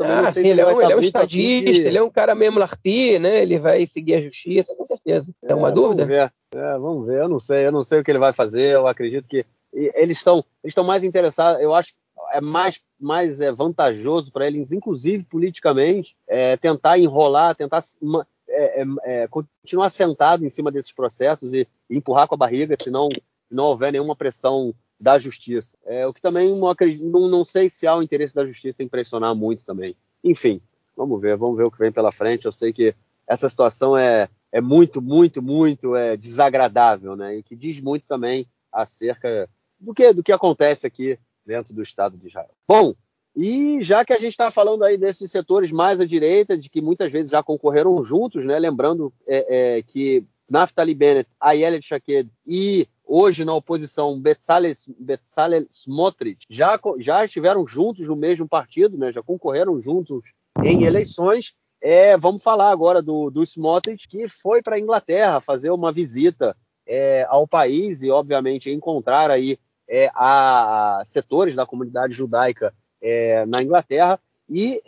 ah, sim, ele, é um, ele é um estadista, ele é um cara mesmo larti, né? Ele vai seguir a justiça, com certeza. É, uma dúvida? Vamos ver. É, vamos ver, eu não sei, eu não sei o que ele vai fazer, eu acredito que eles estão eles estão mais interessados, eu acho é mais, mais é, vantajoso para eles, inclusive politicamente, é, tentar enrolar, tentar é, é, é, continuar sentado em cima desses processos e, e, empurrar com a barriga, se não, se não houver nenhuma pressão da justiça. É, o que também não, acredito, não, não sei se há o interesse da justiça em pressionar muito também. Enfim, vamos ver, vamos ver o que vem pela frente. Eu sei que essa situação é, é muito, muito, muito é, desagradável, né? E que diz muito também acerca do que, do que acontece aqui dentro do Estado de Israel. Bom, e já que a gente está falando aí desses setores mais à direita, de que muitas vezes já concorreram juntos, né? lembrando é, é, que Naftali Bennett, Ayelet Shaked e hoje na oposição Betzalel, Smotrich já, já estiveram juntos no mesmo partido, né? já concorreram juntos em eleições. É, vamos falar agora do, do Smotrich, que foi para a Inglaterra fazer uma visita é, ao país e, obviamente, encontrar aí é, a, a, setores da comunidade judaica é, na Inglaterra e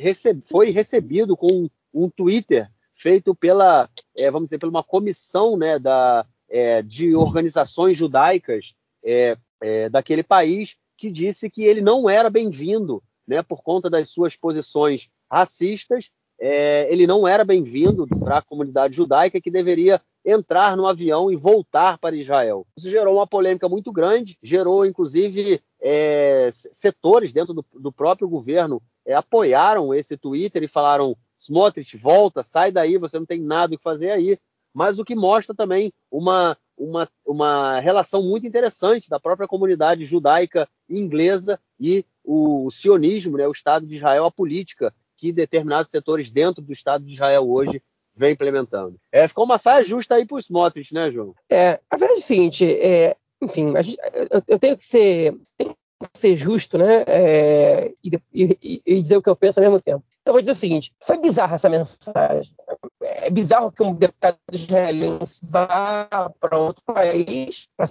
foi recebido com um Twitter feito pela, é, vamos dizer, pela uma comissão né, da, é, de organizações judaicas é, é, daquele país que disse que ele não era bem-vindo né, por conta das suas posições racistas é, ele não era bem-vindo para a comunidade judaica que deveria entrar no avião e voltar para Israel. Isso gerou uma polêmica muito grande, gerou inclusive é, setores dentro do, do próprio governo é, apoiaram esse Twitter e falaram: Smotrich, volta, sai daí, você não tem nada o que fazer aí. Mas o que mostra também uma, uma, uma relação muito interessante da própria comunidade judaica inglesa e o, sionismo, né, o Estado de Israel, a política que determinados setores dentro do Estado de Israel hoje vem implementando. É, ficou uma saia justa aí para os Smotrich, né, João? É, a verdade é o seguinte, é, enfim, gente, eu, eu, tenho que ser, tenho que ser justo, né, é, e, e, e, dizer o que eu penso ao mesmo tempo. Eu vou dizer o seguinte, foi bizarra essa mensagem. É bizarro que um deputado israelense vá para outro país, para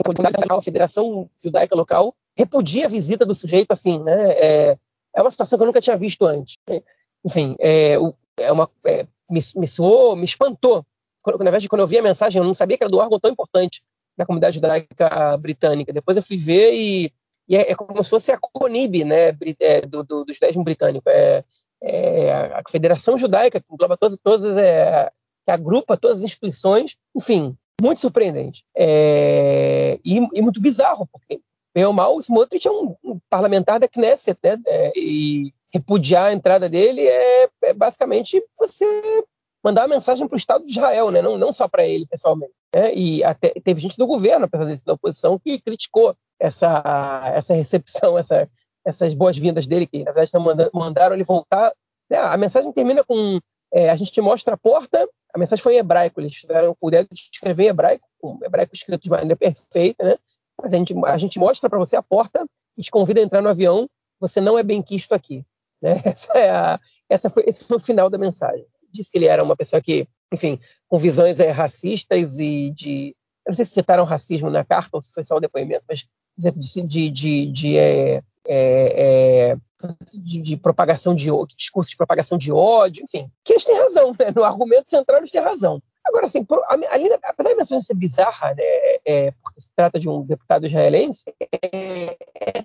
a Federação Judaica Local, repudia a visita do sujeito assim, né, é, é uma situação que eu nunca tinha visto antes enfim, é, é uma, é, me, me soou, me espantou. Quando, na verdade, quando eu vi a mensagem, eu não sabia que era do órgão tão importante da comunidade judaica britânica. Depois eu fui ver e, e é, é, como se fosse a CONIB, né, é, do, do, do judaísmo britânico. É, é, a Federação Judaica, que engloba todas, todas é, que agrupa todas as instituições, enfim, muito surpreendente. É, e, e, muito bizarro, porque, bem ou mal, o Smotrich é um, um parlamentar da Knesset, né, é, e repudiar a entrada dele é, é basicamente você mandar uma mensagem para o Estado de Israel, né? não, não só para ele pessoalmente. Né? E até teve gente do governo, apesar de ser da oposição, que criticou essa, essa recepção, essa, essas boas-vindas dele, que na verdade mandaram ele voltar. Né? A mensagem termina com é, a gente te mostra a porta, a mensagem foi em hebraico, eles tiveram o poder de escrever em hebraico, um hebraico escrito de maneira perfeita, né? mas a gente, a gente mostra para você a porta e te convida a entrar no avião, você não é bem quisto aqui. Né? Essa é a, essa foi, esse foi o final da mensagem. disse que ele era uma pessoa que, enfim, com visões é, racistas e de. Eu não sei se citaram racismo na carta ou se foi só o depoimento, mas, por exemplo, de, de, de, de é, é, de, de, propagação de discurso de propagação de ódio, enfim, que eles têm razão, né? no argumento central eles têm razão. Agora, assim, a, a, apesar da mensagem ser bizarra, né, é, porque se trata de um deputado israelense, é, é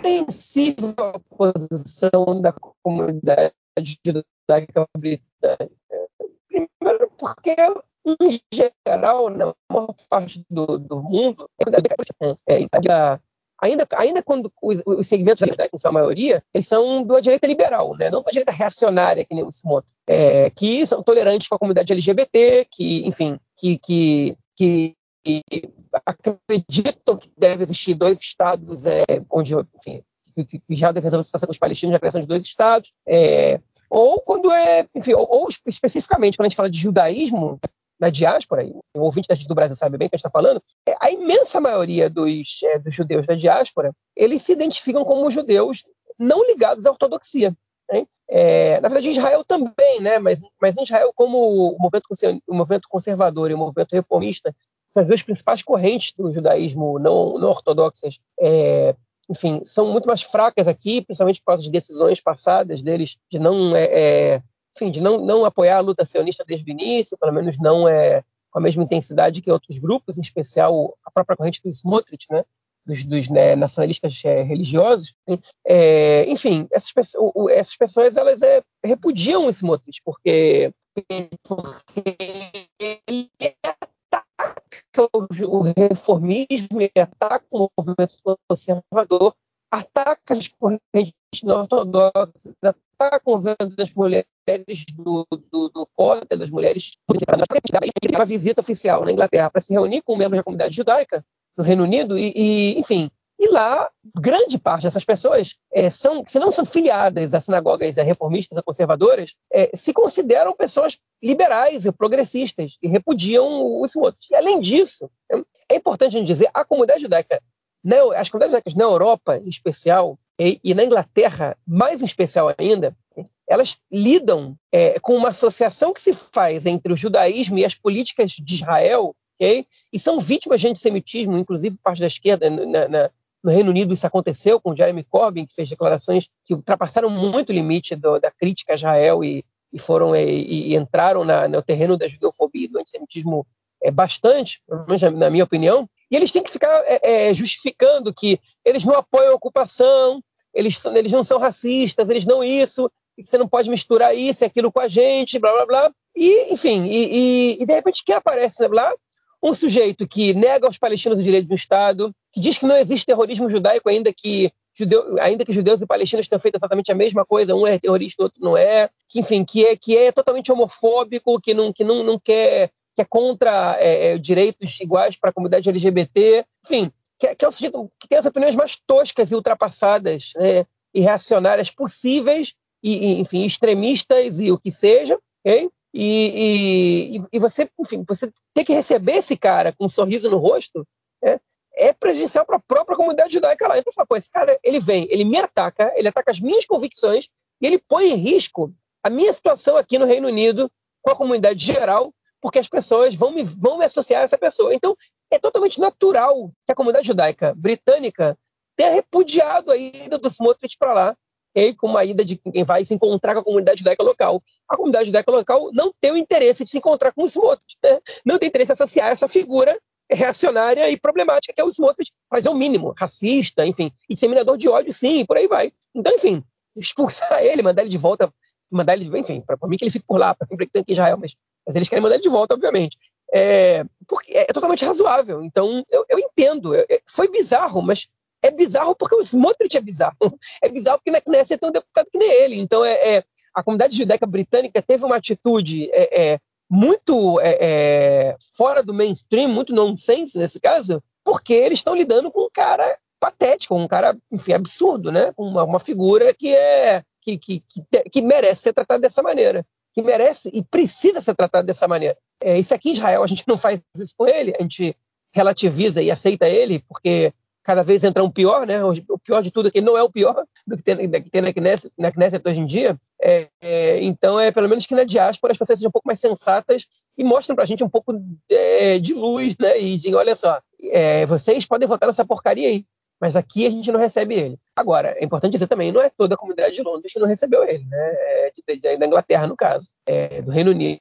compreensível a posição da comunidade judaica britânica. Primeiro, porque, em geral, na maior parte do, do mundo, é, ainda, ainda, ainda quando os, os segmentos da em sua maioria, eles são da direita liberal, né? não da direita reacionária, que nem o Simoto, é, que são tolerantes com a comunidade LGBT, que, enfim, que, que, que acreditam que deve existir dois estados, é, onde, enfim, que, que já deve resolver a situação com os palestinos, a criação de dois estados, é, ou quando é, enfim, ou, ou, especificamente quando a gente fala de judaísmo na diáspora, e o ouvinte do Brasil sabe bem o que a gente está falando, é, a imensa maioria dos, é, dos judeus da diáspora, eles se identificam como judeus não ligados à ortodoxia. Né? É, na verdade, Israel também, né? mas, mas em Israel, como o movimento, o movimento conservador e o movimento reformista são as duas principais correntes do judaísmo não, não ortodoxas, é, enfim, são muito mais fracas aqui, principalmente por causa de decisões passadas deles de não, é, é, enfim, de não, não apoiar a luta sionista desde o início, pelo menos não é com a mesma intensidade que outros grupos, em especial a própria corrente do Smotrich, né, dos, dos né, nacionalistas é, religiosos. É, enfim, essas pessoas, essas pessoas elas é, repudiam o Smotrich, porque, porque o, reformismo e ataca o movimento conservador, ataca as correntes ortodoxas, ataca o movimento das mulheres do, do, do Cota, das mulheres uma visita oficial na Inglaterra para se reunir com membros da comunidade judaica no Reino Unido e, e enfim, e lá, grande parte dessas pessoas, é, são, se não são filiadas a sinagogas reformistas ou conservadoras, é, se consideram pessoas liberais e progressistas e repudiam os outros. E, além disso, é, é importante a gente dizer, a comunidade judaica, as comunidades judaicas na Europa, em especial, e, e, na Inglaterra, mais em especial ainda, elas lidam é, com uma associação que se faz entre o judaísmo e as políticas de Israel, okay? e são vítimas de antissemitismo, inclusive parte da esquerda, na, na, no Reino Unido isso aconteceu com Jeremy Corbyn, que fez declarações que ultrapassaram muito o limite do, da crítica a Israel e, e foram e, e entraram na, no terreno da judeofobia e do antissemitismo é, bastante, na minha opinião. E eles têm que ficar é, é, justificando que eles não apoiam a ocupação, eles, eles não são racistas, eles não isso, você não pode misturar isso e aquilo com a gente, blá blá blá. E, enfim, e, e, e de repente quem aparece lá? Um sujeito que nega aos palestinos o direito de um Estado, que diz que não existe terrorismo judaico, ainda que, judeu, ainda que judeus e palestinos tenham feito exatamente a mesma coisa, um é terrorista, o outro não é, que, enfim, que é, que é totalmente homofóbico, que não, que não, não quer, que é contra é, é direitos iguais para a comunidade LGBT, enfim, que, que é um sujeito que tem as opiniões mais toscas e ultrapassadas né, e reacionárias possíveis, e, e, enfim, extremistas e o que seja, ok? E, e, e, você, enfim, você ter que receber esse cara com um sorriso no rosto é, é prejudicial para a própria comunidade judaica lá. Então, pô, esse cara, ele vem, ele me ataca, ele ataca as minhas convicções e ele põe em risco a minha situação aqui no Reino Unido com a comunidade geral, porque as pessoas vão me, vão me associar a essa pessoa. Então, é totalmente natural que a comunidade judaica britânica tenha repudiado a ida do Smotrich para lá okay? com uma ida de quem vai se encontrar com a comunidade judaica local. A comunidade judaica local não tem o interesse de se encontrar com o Smotrich, né? não tem interesse em associar essa figura reacionária e problemática que é o Smotrich, mas é o mínimo, racista, enfim, e disseminador de ódio, sim, e por aí vai. Então, enfim, expulsar ele, mandar ele de volta, mandar ele, enfim, para mim que ele fique por lá, para mim que aqui em Israel, mas, mas eles querem mandar ele de volta, obviamente. É, porque é, totalmente razoável. Então, eu, eu entendo. É, foi bizarro, mas é bizarro porque o Smotrich é bizarro. É bizarro porque na Knesset tem um deputado que nem ele. Então, é, é a comunidade judaica britânica teve uma atitude é, é muito é, é, fora do mainstream, muito nonsense nesse caso, porque eles estão lidando com um cara patético, um cara, enfim, absurdo, né? Uma, uma figura que é que, que, que, que, merece ser tratada dessa maneira, que merece e precisa ser tratado dessa maneira. É, isso aqui em Israel a gente não faz isso com ele, a gente relativiza e aceita ele porque cada vez entra um pior, né? O pior de tudo é que não é o pior do que tem, que tem na, Knesset, na Knesset hoje em dia. É, é, então, é pelo menos que na diáspora as pessoas sejam um pouco mais sensatas e mostrem para a gente um pouco de, de, luz, né? E digam, olha só, é, vocês podem votar nessa porcaria aí, mas aqui a gente não recebe ele. Agora, é importante dizer também, não é toda a comunidade de Londres que não recebeu ele, né? É de, de, da Inglaterra, no caso, é, do Reino Unido.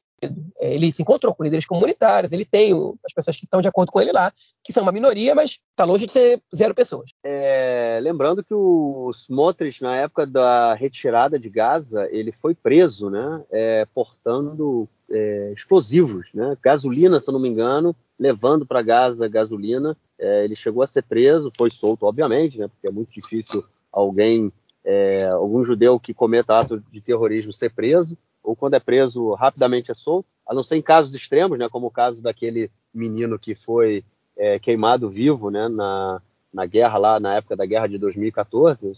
Ele se encontrou com líderes comunitários, ele tem as pessoas que estão de acordo com ele lá, que são uma minoria, mas está longe de ser zero pessoas. É, lembrando que o Smotrich, na época da retirada de Gaza, ele foi preso, né, é, portando é, explosivos, né, gasolina, se eu não me engano, levando para Gaza gasolina. É, ele chegou a ser preso, foi solto, obviamente, né, porque é muito difícil alguém, é, algum judeu que cometa ato de terrorismo ser preso ou quando é preso rapidamente é solto, a não ser em casos extremos, né, como o caso daquele menino que foi é, queimado vivo né, na, na guerra lá, na época da guerra de 2014,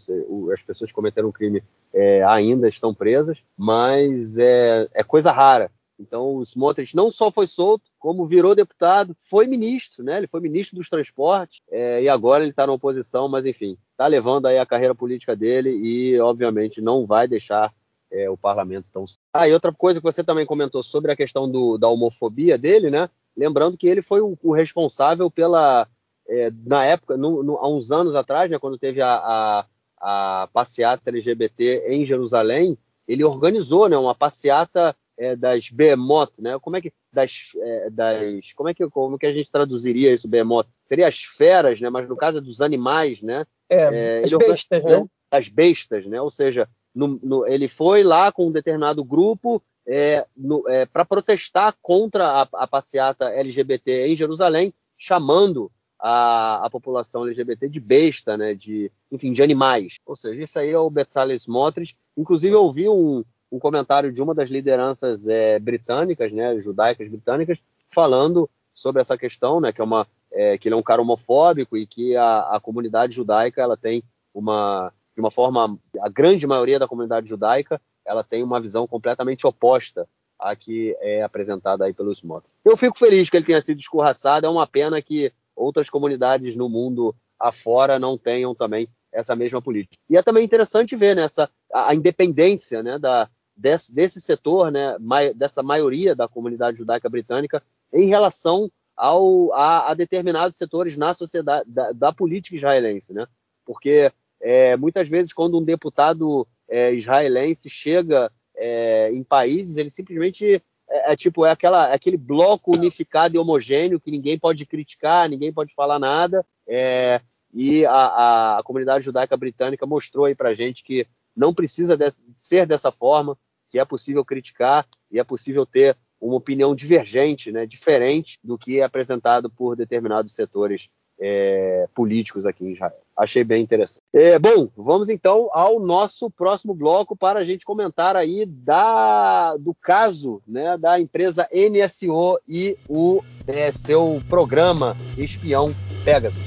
as pessoas que cometeram um crime é, ainda estão presas, mas é, é coisa rara. Então, o Smotrich não só foi solto, como virou deputado, foi ministro, né? Ele foi ministro dos transportes é, e agora ele está na oposição, mas enfim, está levando aí a carreira política dele e, obviamente, não vai deixar é, o parlamento tão. Ah, e outra coisa que você também comentou sobre a questão do, da homofobia dele, né? Lembrando que ele foi o, o responsável pela. É, na época, no, no, há uns anos atrás, né, quando teve a, a, a, passeata LGBT em Jerusalém, ele organizou né, uma passeata é, das Behemoth, né? Como é que das, é, das como é que como que a gente traduziria isso Behemoth? Seria as feras, né? Mas no caso é dos animais, né? É, é as bestas, né? As bestas, né? Ou seja, no, no, ele foi lá com um determinado grupo é, é, para protestar contra a, a, passeata LGBT em Jerusalém, chamando a, a, população LGBT de besta, né, de, enfim, de animais. Ou seja, isso aí é o Bezalel Smotrich. Inclusive, eu ouvi um, um comentário de uma das lideranças é, britânicas, né, judaicas britânicas, falando sobre essa questão, né, que é uma é, que ele é um cara homofóbico e que a, a comunidade judaica ela tem uma de uma forma, a grande maioria da comunidade judaica, ela tem uma visão completamente oposta à que é apresentada aí pelos Smotrich. Eu fico feliz que ele tenha sido escorraçado, é uma pena que outras comunidades no mundo afora não tenham também essa mesma política. E é também interessante ver né, a, independência né, da, desse, desse setor, né, mai, dessa maioria da comunidade judaica britânica em relação ao, a, a determinados setores na sociedade da, da política israelense, né? Porque é, muitas vezes, quando um deputado é, israelense chega é, em países, ele simplesmente é, é, tipo é aquela, é aquele bloco unificado e homogêneo que ninguém pode criticar, ninguém pode falar nada. É, e a, a, comunidade judaica britânica mostrou aí para gente que não precisa de, ser dessa forma, que é possível criticar e é possível ter uma opinião divergente, né, diferente do que é apresentado por determinados setores é, políticos aqui em Israel. Achei bem interessante. É, bom, vamos então ao nosso próximo bloco para a gente comentar aí da, do caso né, da empresa NSO e o é, seu programa espião Pegasus.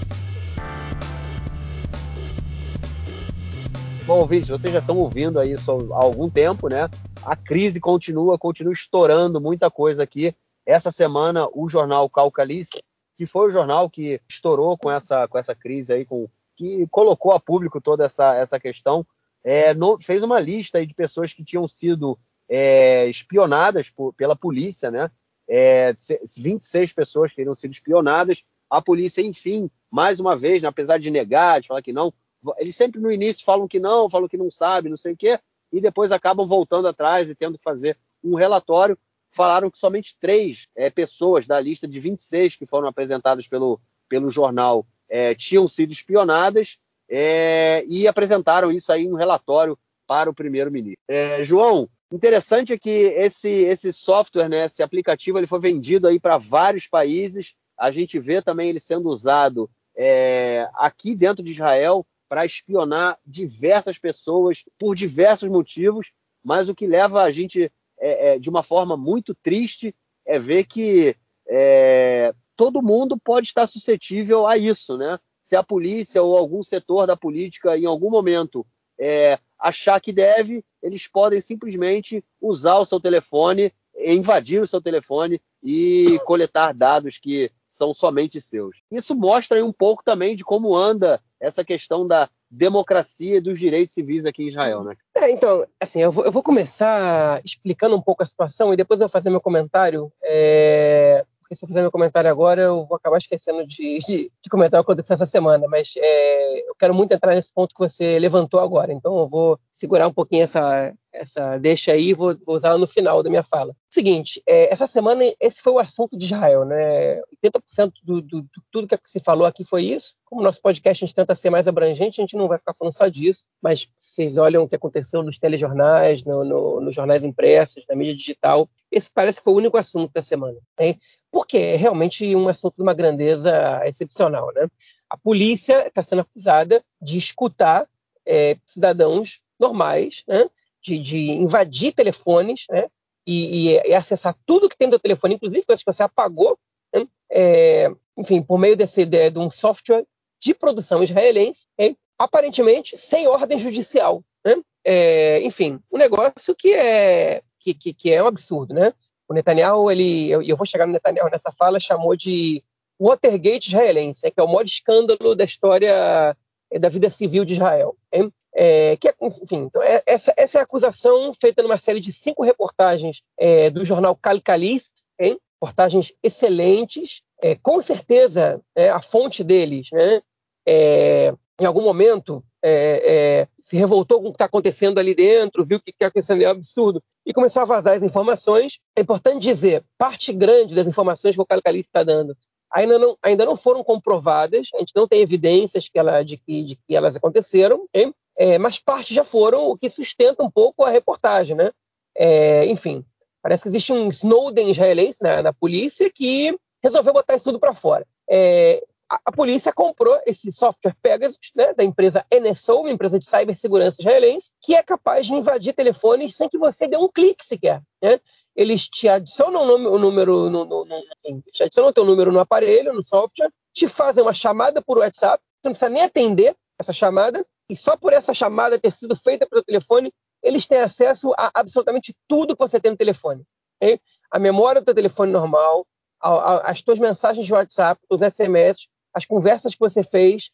Bom, ouvintes, vocês já estão ouvindo aí isso há algum tempo, né? A crise continua, continua estourando muita coisa aqui. Essa semana, o jornal Calcalice que foi o jornal que estourou com essa, com essa crise aí, com, que colocou a público toda essa, essa questão, é, no, fez uma lista de pessoas que tinham sido é, espionadas por, pela polícia, né? É, 26 pessoas que teriam sido espionadas. A polícia, enfim, mais uma vez, né, apesar de negar, de falar que não, eles sempre no início falam que não, falam que não sabe, não sei o quê, e depois acabam voltando atrás e tendo que fazer um relatório falaram que somente três é, pessoas da lista de 26 que foram apresentadas pelo, pelo jornal é, tinham sido espionadas é, e apresentaram isso aí em um relatório para o primeiro-ministro. João, interessante é que esse, esse software, né, esse aplicativo, ele foi vendido aí para vários países. A gente vê também ele sendo usado aqui dentro de Israel para espionar diversas pessoas por diversos motivos, mas o que leva a gente é, é, de uma forma muito triste é ver que é, todo mundo pode estar suscetível a isso, né? Se a polícia ou algum setor da política, em algum momento, é, achar que deve, eles podem simplesmente usar o seu telefone, invadir o seu telefone e coletar dados que são somente seus. Isso mostra um pouco também de como anda essa questão da democracia e dos direitos civis aqui em Israel, né? É, então, assim, eu vou, eu vou, começar explicando um pouco a situação e depois eu vou fazer meu comentário. É porque se eu fizer meu comentário agora, eu vou acabar esquecendo de, de, de comentar o que aconteceu essa semana. Mas é, eu quero muito entrar nesse ponto que você levantou agora. Então eu vou segurar um pouquinho essa, essa deixa aí vou, vou usá-la no final da minha fala. Seguinte, é, essa semana esse foi o assunto de Israel, né? 80% do, do, do, tudo que se falou aqui foi isso. Como nosso podcast a gente tenta ser mais abrangente, a gente não vai ficar falando só disso, mas vocês olham o que aconteceu nos telejornais, no, no, nos jornais impressos, na mídia digital, esse parece que foi o único assunto da semana. Né? Porque é realmente um assunto de uma grandeza excepcional, né? A polícia está sendo acusada de escutar é, cidadãos normais, né? de, de invadir telefones né? e, e, e, acessar tudo que tem do telefone, inclusive coisas que você apagou, né? é, enfim, por meio desse, de, de, um software de produção israelense, hein? aparentemente sem ordem judicial. Né? É, enfim, um negócio que é, que, que, que, é um absurdo. Né? O Netanyahu, ele, eu, eu vou chegar no Netanyahu nessa fala, chamou de Watergate israelense, que é o maior escândalo da história da vida civil de Israel. É, que, enfim, então, é, essa, essa, é a acusação feita numa série de cinco reportagens é, do jornal Calcalist, reportagens excelentes, é, com certeza é, a fonte deles, né? É, em algum momento se revoltou com o que está acontecendo ali dentro, viu que está acontecendo é absurdo e começou a vazar as informações. É importante dizer, parte grande das informações que o Calcalist está dando ainda não, ainda não foram comprovadas, a gente não tem evidências que ela, de, que, de que elas aconteceram, é, mas parte já foram o que sustenta um pouco a reportagem, né? É, enfim, parece que existe um Snowden israelense na, na polícia que resolveu botar isso tudo para fora. É, a, polícia comprou esse software Pegasus, né, da empresa NSO, uma empresa de cibersegurança israelense, que é capaz de invadir telefones sem que você dê um clique sequer. Né? Eles te adicionam o número, no, no, no, assim, te adicionam o teu número no aparelho, no software, te fazem uma chamada por WhatsApp, você não precisa nem atender essa chamada, e só por essa chamada ter sido feita pelo telefone, eles têm acesso a absolutamente tudo que você tem no telefone. Okay? A memória do teu telefone normal, a, a, as tuas mensagens de WhatsApp, os SMS, as conversas que você fez,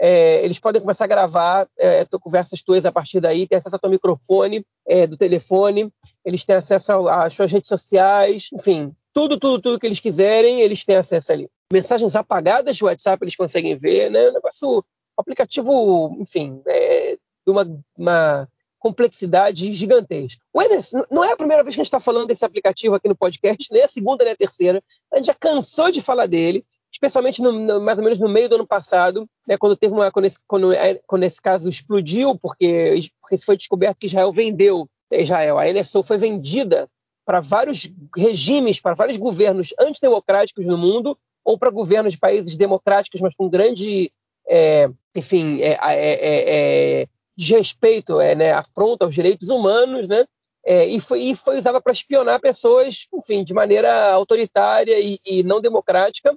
é, eles podem começar a gravar é, conversas tuas a partir daí, ter acesso ao teu microfone é, do telefone, eles têm acesso às suas redes sociais, enfim, tudo, tudo, tudo que eles quiserem, eles têm acesso ali. Mensagens apagadas de WhatsApp eles conseguem ver, né? Um negócio aplicativo, enfim, é, de uma, uma complexidade gigantesca. O Enes, não é a primeira vez que a gente está falando desse aplicativo aqui no podcast, nem a segunda nem a terceira. A gente já cansou de falar dele, especialmente no, no, mais ou menos no meio do ano passado, né, quando teve uma quando esse, quando, é, quando esse caso explodiu, porque, porque foi descoberto que Israel vendeu Israel, a NSO foi vendida para vários regimes, para vários governos antidemocráticos no mundo, ou para governos de países democráticos, mas com grande é, enfim, é, é, é desrespeito, é, né, afronta aos direitos humanos, né, e, foi, e foi usada para espionar pessoas, enfim, de maneira autoritária e, e não democrática.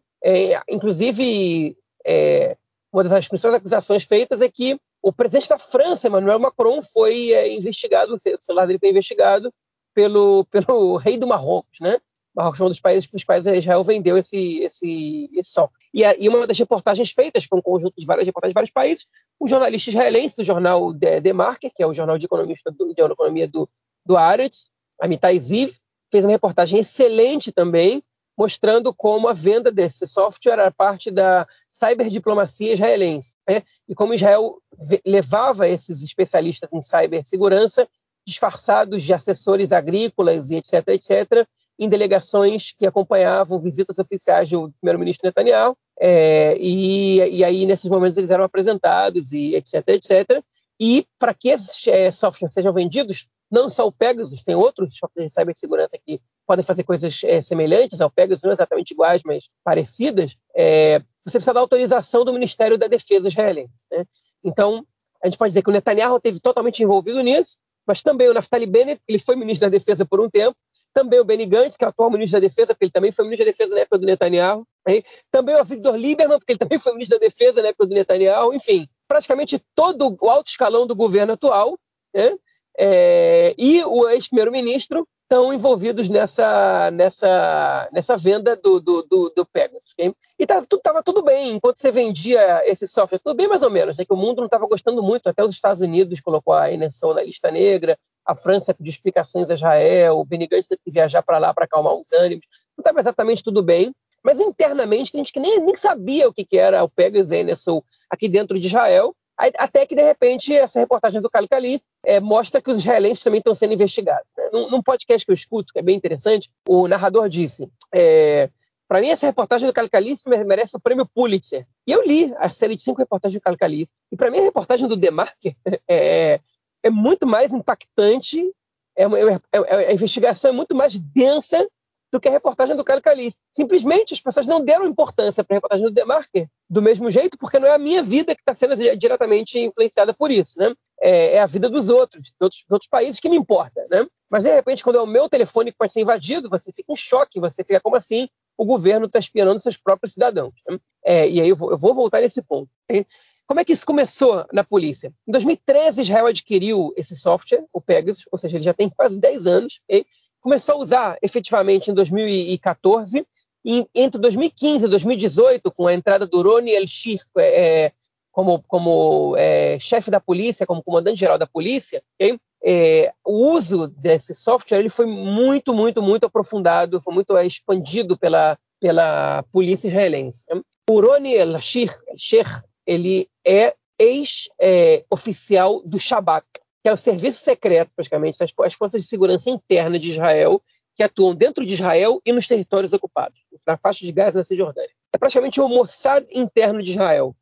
Inclusive, uma das principais acusações feitas é que o presidente da França, Emmanuel Macron, foi investigado, o celular dele foi investigado pelo, pelo rei do Marrocos, né? Marrocos é um dos países quais Israel vendeu esse, esse, esse software. E, a, e, uma das reportagens feitas foi um conjunto de várias reportagens de vários países. Um jornalista israelense do jornal The, Marker, que é o jornal de, economista de economia do, do Aretz, Amitai Ziv, fez uma reportagem excelente também, mostrando como a venda desse software era parte da cyberdiplomacia israelense. Né? E como Israel levava esses especialistas em cibersegurança disfarçados de assessores agrícolas e etc, etc, em delegações que acompanhavam visitas oficiais do primeiro-ministro Netanyahu, é, e, e, aí nesses momentos eles eram apresentados e etc, etc. E para que esses é, softwares sejam vendidos, não só o Pegasus, tem outros softwares de cibersegurança que podem fazer coisas é, semelhantes ao Pegasus, não exatamente iguais, mas parecidas, é, você precisa da autorização do Ministério da Defesa israelense. Né? Então, a gente pode dizer que o Netanyahu esteve totalmente envolvido nisso, mas também o Naftali Bennett, ele foi ministro da Defesa por um tempo, também o Benny Gantz, que é o atual ministro da Defesa, porque ele também foi ministro da Defesa na época do Netanyahu, também o Victor Lieberman, porque ele também foi ministro da Defesa na época do Netanyahu, enfim, praticamente todo o alto escalão do governo atual, né? É, e o ex-primeiro-ministro estão envolvidos nessa, nessa, nessa venda do, do, do, do Pegasus. Okay? E estava tudo, tava tudo bem, enquanto você vendia esse software, tudo bem mais ou menos, né? que o mundo não estava gostando muito, até os Estados Unidos colocou a NSO na lista negra, a França pediu explicações a Israel, o Benny Gantz teve que viajar para lá para acalmar os ânimos, não estava exatamente tudo bem, mas internamente tem gente que nem, nem sabia o que, que era o Pegasus e a NSO aqui dentro de Israel, até que, de repente, essa reportagem do Cali Calice é, mostra que os israelenses também estão sendo investigados. Né? Num, num, podcast que eu escuto, que é bem interessante, o narrador disse: é, para mim, essa reportagem do Cali Calice merece o prêmio Pulitzer. E eu li a série de cinco reportagens do Cali Calice. E para mim, a reportagem do Demarque é, é muito mais impactante, é, é, é, a investigação é muito mais densa do que a reportagem do Caio Calice. Simplesmente as pessoas não deram importância para a reportagem do Demarque do mesmo jeito, porque não é a minha vida que está sendo diretamente influenciada por isso, né? É, é a vida dos outros, de outros, de outros, países que me importa, né? Mas de repente, quando é o meu telefone que pode ser invadido, você fica em choque, você fica como assim? O governo está espionando seus próprios cidadãos. Né? É, e aí eu vou, eu vou, voltar nesse ponto. Como é que isso começou na polícia? Em 2013, Israel adquiriu esse software, o Pegasus, ou seja, ele já tem quase 10 anos, hein? Começou a usar efetivamente em 2014. E entre 2015 e 2018, com a entrada do Roni El-Shir é, é, como, como é, chefe da polícia, como comandante-geral da polícia, okay? é, o uso desse software ele foi muito, muito, muito aprofundado, foi muito é, expandido pela, pela polícia israelense. O Roni El-Shir, ele é ex-oficial é, do Shabak, que é o serviço secreto, praticamente, as, as forças de segurança interna de Israel, que atuam dentro de Israel e nos territórios ocupados, na faixa de Gaza e na Cisjordânia. É praticamente o Mossad interno de Israel.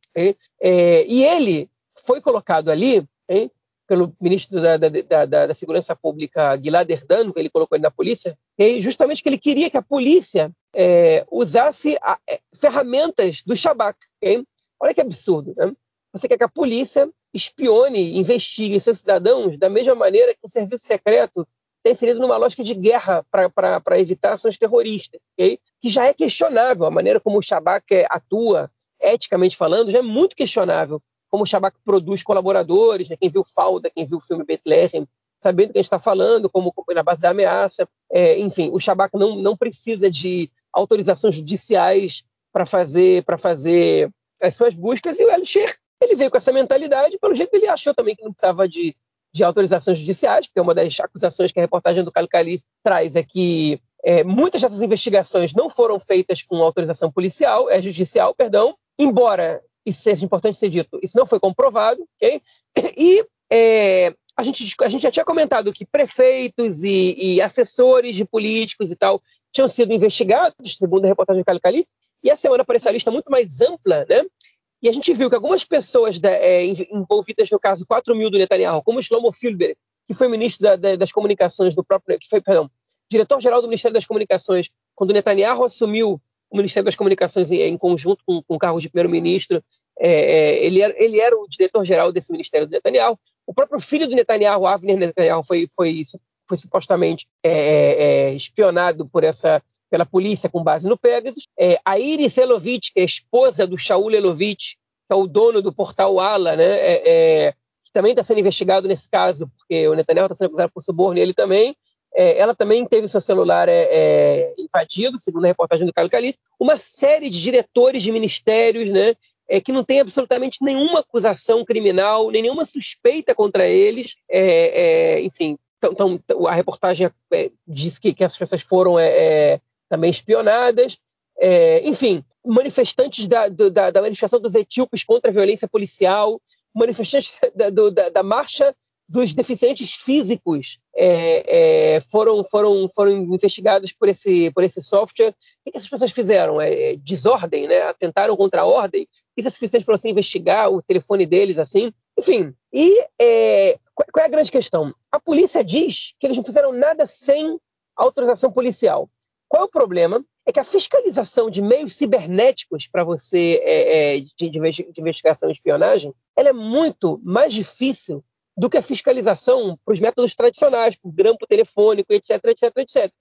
É, e ele foi colocado ali hein, pelo ministro da, da, da, da, Segurança Pública, Gilad Erdan, que ele colocou ele na polícia, justamente que ele queria que a polícia é, usasse a, é, ferramentas do Shabak. Olha que absurdo. Né? Você quer que a polícia espione, investigue seus cidadãos da mesma maneira que o serviço secreto tem inserido numa lógica de guerra para evitar ações terroristas, okay? que já é questionável. A maneira como o Shabak atua, eticamente falando, já é muito questionável. Como o Shabak produz colaboradores, né? quem viu Falda, quem viu o filme Bethlehem, sabendo do que a gente está falando, como na base da ameaça. É, enfim, o Shabak não, não precisa de autorizações judiciais para fazer, fazer as suas buscas, e o Elcher ele veio com essa mentalidade, pelo jeito ele achou também que não precisava de, de autorizações judiciais, porque uma das acusações que a reportagem do Cali traz é que é, muitas dessas investigações não foram feitas com autorização policial, é judicial, perdão, embora isso seja importante ser dito, isso não foi comprovado, ok? E é, a, gente, a gente já tinha comentado que prefeitos e, e, assessores de políticos e tal tinham sido investigados, segundo a reportagem do Cali, e a semana apareceu a lista muito mais ampla, né? E a gente viu que algumas pessoas da, é, envolvidas no caso 4 mil do Netanyahu, como Shlomo Filber, que foi ministro da, da, das comunicações do próprio, que foi, perdão, diretor-geral do Ministério das Comunicações, quando Netanyahu assumiu o Ministério das Comunicações em, em conjunto com, com, o cargo de primeiro-ministro, é, é, ele, era, ele era o diretor-geral desse Ministério do Netanyahu. O próprio filho do Netanyahu, Avner Netanyahu, foi, foi, foi supostamente é, é, é, espionado por essa pela polícia com base no Pegasus. É, a Iris Elovitch, que é esposa do Shaul Elovitch, que é o dono do portal Ala, né, é, é, que também está sendo investigado nesse caso, porque o Netanyahu está sendo acusado por suborno e ele também. É, ela também teve seu celular é, é, invadido, segundo a reportagem do Carlos Calice. Uma série de diretores de ministérios né, que não tem absolutamente nenhuma acusação criminal, nem nenhuma suspeita contra eles. enfim, então, então, a reportagem diz que, que essas pessoas foram também espionadas. É, enfim, manifestantes da, da, da, manifestação dos etíopes contra a violência policial, manifestantes da, da, da marcha dos deficientes físicos é, é, foram, foram, foram investigados por esse, por esse software. O que essas pessoas fizeram? É, desordem, né? atentaram contra a ordem? Isso é suficiente para você investigar o telefone deles assim? Enfim, e é, qual é a grande questão? A polícia diz que eles não fizeram nada sem autorização policial. Qual é o problema? É que a fiscalização de meios cibernéticos para você é, é, de, de, investigação e espionagem, ela é muito mais difícil do que a fiscalização para os métodos tradicionais, o grampo telefônico, etc, etc, etc.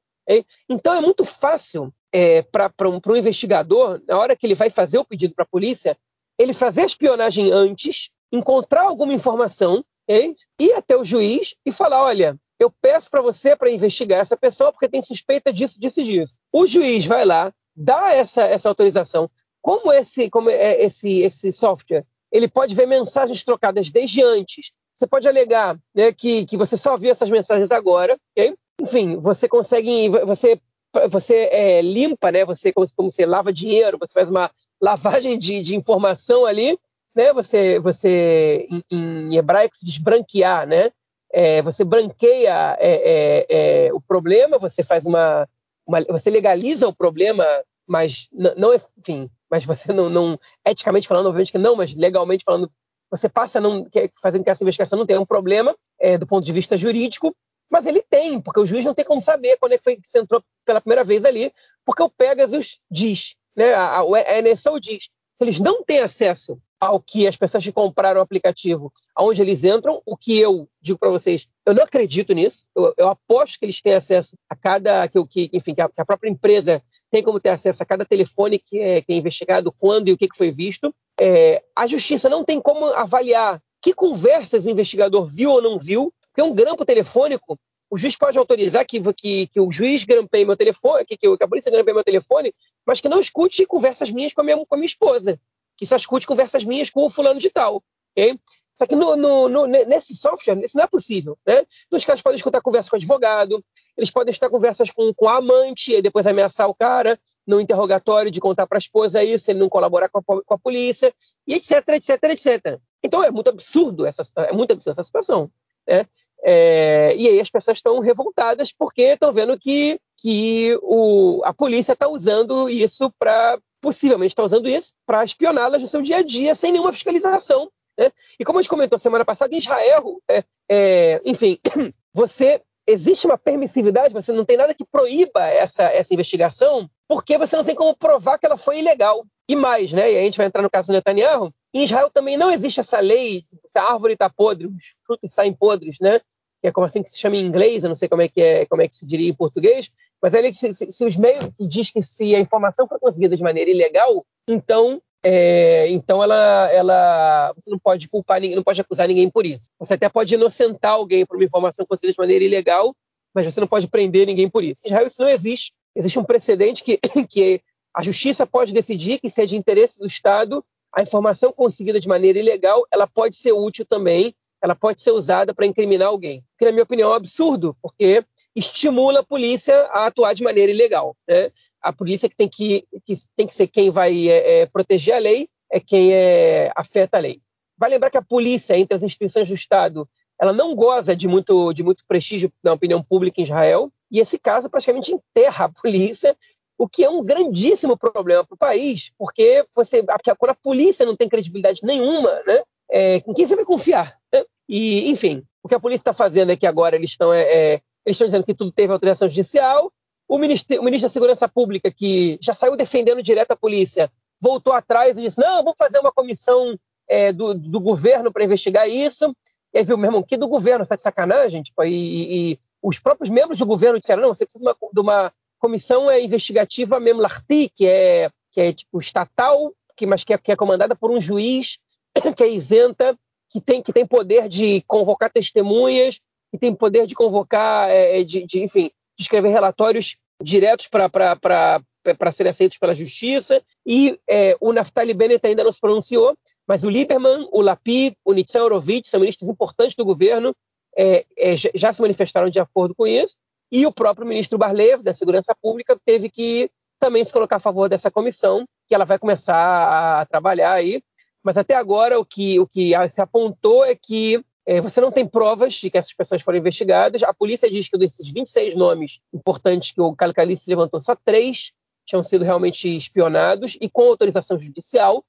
Então é muito fácil é, para um, um investigador, na hora que ele vai fazer o pedido para a polícia, ele fazer a espionagem antes, encontrar alguma informação, ir até o juiz e falar, olha, eu peço para você para investigar essa pessoa porque tem suspeita disso, disso e disso. O juiz vai lá, dá essa, essa autorização. Como esse, como é esse, esse software, ele pode ver mensagens trocadas desde antes. Você pode alegar né, que, que você só viu essas mensagens agora, ok? Enfim, você consegue, você, você é, limpa, né? Você como, como você lava dinheiro, você faz uma lavagem de, de informação ali, né? Você, você em, em hebraico se diz branquear, né? É, você branqueia é, é, é o problema, você faz uma, uma, você legaliza o problema, mas não, enfim, mas você não, não, eticamente falando, obviamente que não, mas legalmente falando, você passa a não fazer com que essa investigação não tenha um problema é, do ponto de vista jurídico, mas ele tem, porque o juiz não tem como saber quando é que foi que você entrou pela primeira vez ali, porque o Pegasus diz, né, a, a NSO diz, eles não têm acesso ao que as pessoas que compraram o aplicativo, aonde eles entram, o que eu digo para vocês, eu não acredito nisso. Eu, eu, aposto que eles têm acesso a cada, que, que enfim, que a, que a, própria empresa tem como ter acesso a cada telefone que é, que é investigado, quando e o que, foi visto. É, a justiça não tem como avaliar que conversas o investigador viu ou não viu, porque um grampo telefônico o juiz pode autorizar que, que, que o juiz grampeie meu telefone, que, que a polícia grampeie meu telefone, mas que não escute conversas minhas com a minha, com a minha esposa, que só escute conversas minhas com o fulano de tal. Okay? Só que no, no, no, nesse software isso não é possível. Né? Então os caras podem escutar conversas com o advogado, eles podem estar conversas com, com a amante e depois ameaçar o cara no interrogatório de contar para a esposa isso, ele não colaborar com a, com a polícia, e etc, etc, etc. Então é muito absurdo essa, é muito absurdo essa situação. Né? É, e aí as pessoas estão revoltadas porque estão vendo que, que o, a polícia está usando isso para, possivelmente está usando isso para espioná-las no seu dia a dia, sem nenhuma fiscalização. Né? E como a gente comentou semana passada, em Israel, é, é, enfim, você existe uma permissividade, você não tem nada que proíba essa, essa investigação, porque você não tem como provar que ela foi ilegal. E mais, né? E a gente vai entrar no caso do Netanyahu. Em Israel também não existe essa lei, se a árvore está podre, os frutos saem podres, né? Que é como assim que se chama em inglês, eu não sei como é que é, como é que se diria em português, mas ele se, se, se os meios diz que se a informação foi conseguida de maneira ilegal, então é, então ela, ela, você não pode culpar ninguém, não pode acusar ninguém por isso. Você até pode inocentar alguém por uma informação conseguida de maneira ilegal, mas você não pode prender ninguém por isso. Em Israel isso não existe. Existe um precedente que, que a justiça pode decidir que se é de interesse do Estado, a informação conseguida de maneira ilegal, ela pode ser útil também, ela pode ser usada para incriminar alguém. Que na minha opinião é um absurdo, porque estimula a polícia a atuar de maneira ilegal. Né? a polícia que tem que, que, tem que ser quem vai é, é, proteger a lei, é quem é, afeta a lei. Vai lembrar que a polícia, entre as instituições do Estado, ela não goza de muito, de muito prestígio na opinião pública em Israel, e esse caso praticamente enterra a polícia, o que é um grandíssimo problema para o país, porque você, quando a polícia não tem credibilidade nenhuma, né, é, com quem você vai confiar? Né? E, enfim, o que a polícia está fazendo é que agora eles estão é, é, dizendo que tudo teve autorização judicial, o ministro, o ministro da Segurança Pública, que já saiu defendendo direto a polícia, voltou atrás e disse: não, vamos fazer uma comissão é, do, do, governo para investigar isso. E aí viu, meu irmão, que do governo? Está de sacanagem? Tipo, e, e, os próprios membros do governo disseram: não, você precisa de uma, de uma comissão é, investigativa mesmo Larti, que é, que é tipo estatal, que, mas que é, que é comandada por um juiz que é isenta, que tem, que tem poder de convocar testemunhas, que tem poder de convocar, é, de, de, enfim, de escrever relatórios diretos para serem aceitos pela justiça, e é, o Naftali Bennett ainda não se pronunciou, mas o Lieberman, o Lapid, o Nitzan Horowitz, são ministros importantes do governo, é, é, já se manifestaram de acordo com isso, e o próprio ministro Barlev, da Segurança Pública, teve que também se colocar a favor dessa comissão, que ela vai começar a trabalhar aí, mas até agora o que, o que se apontou é que é, você não tem provas de que essas pessoas foram investigadas. A polícia diz que desses 26 nomes importantes que o Calicalice levantou, só três tinham sido realmente espionados e com autorização judicial.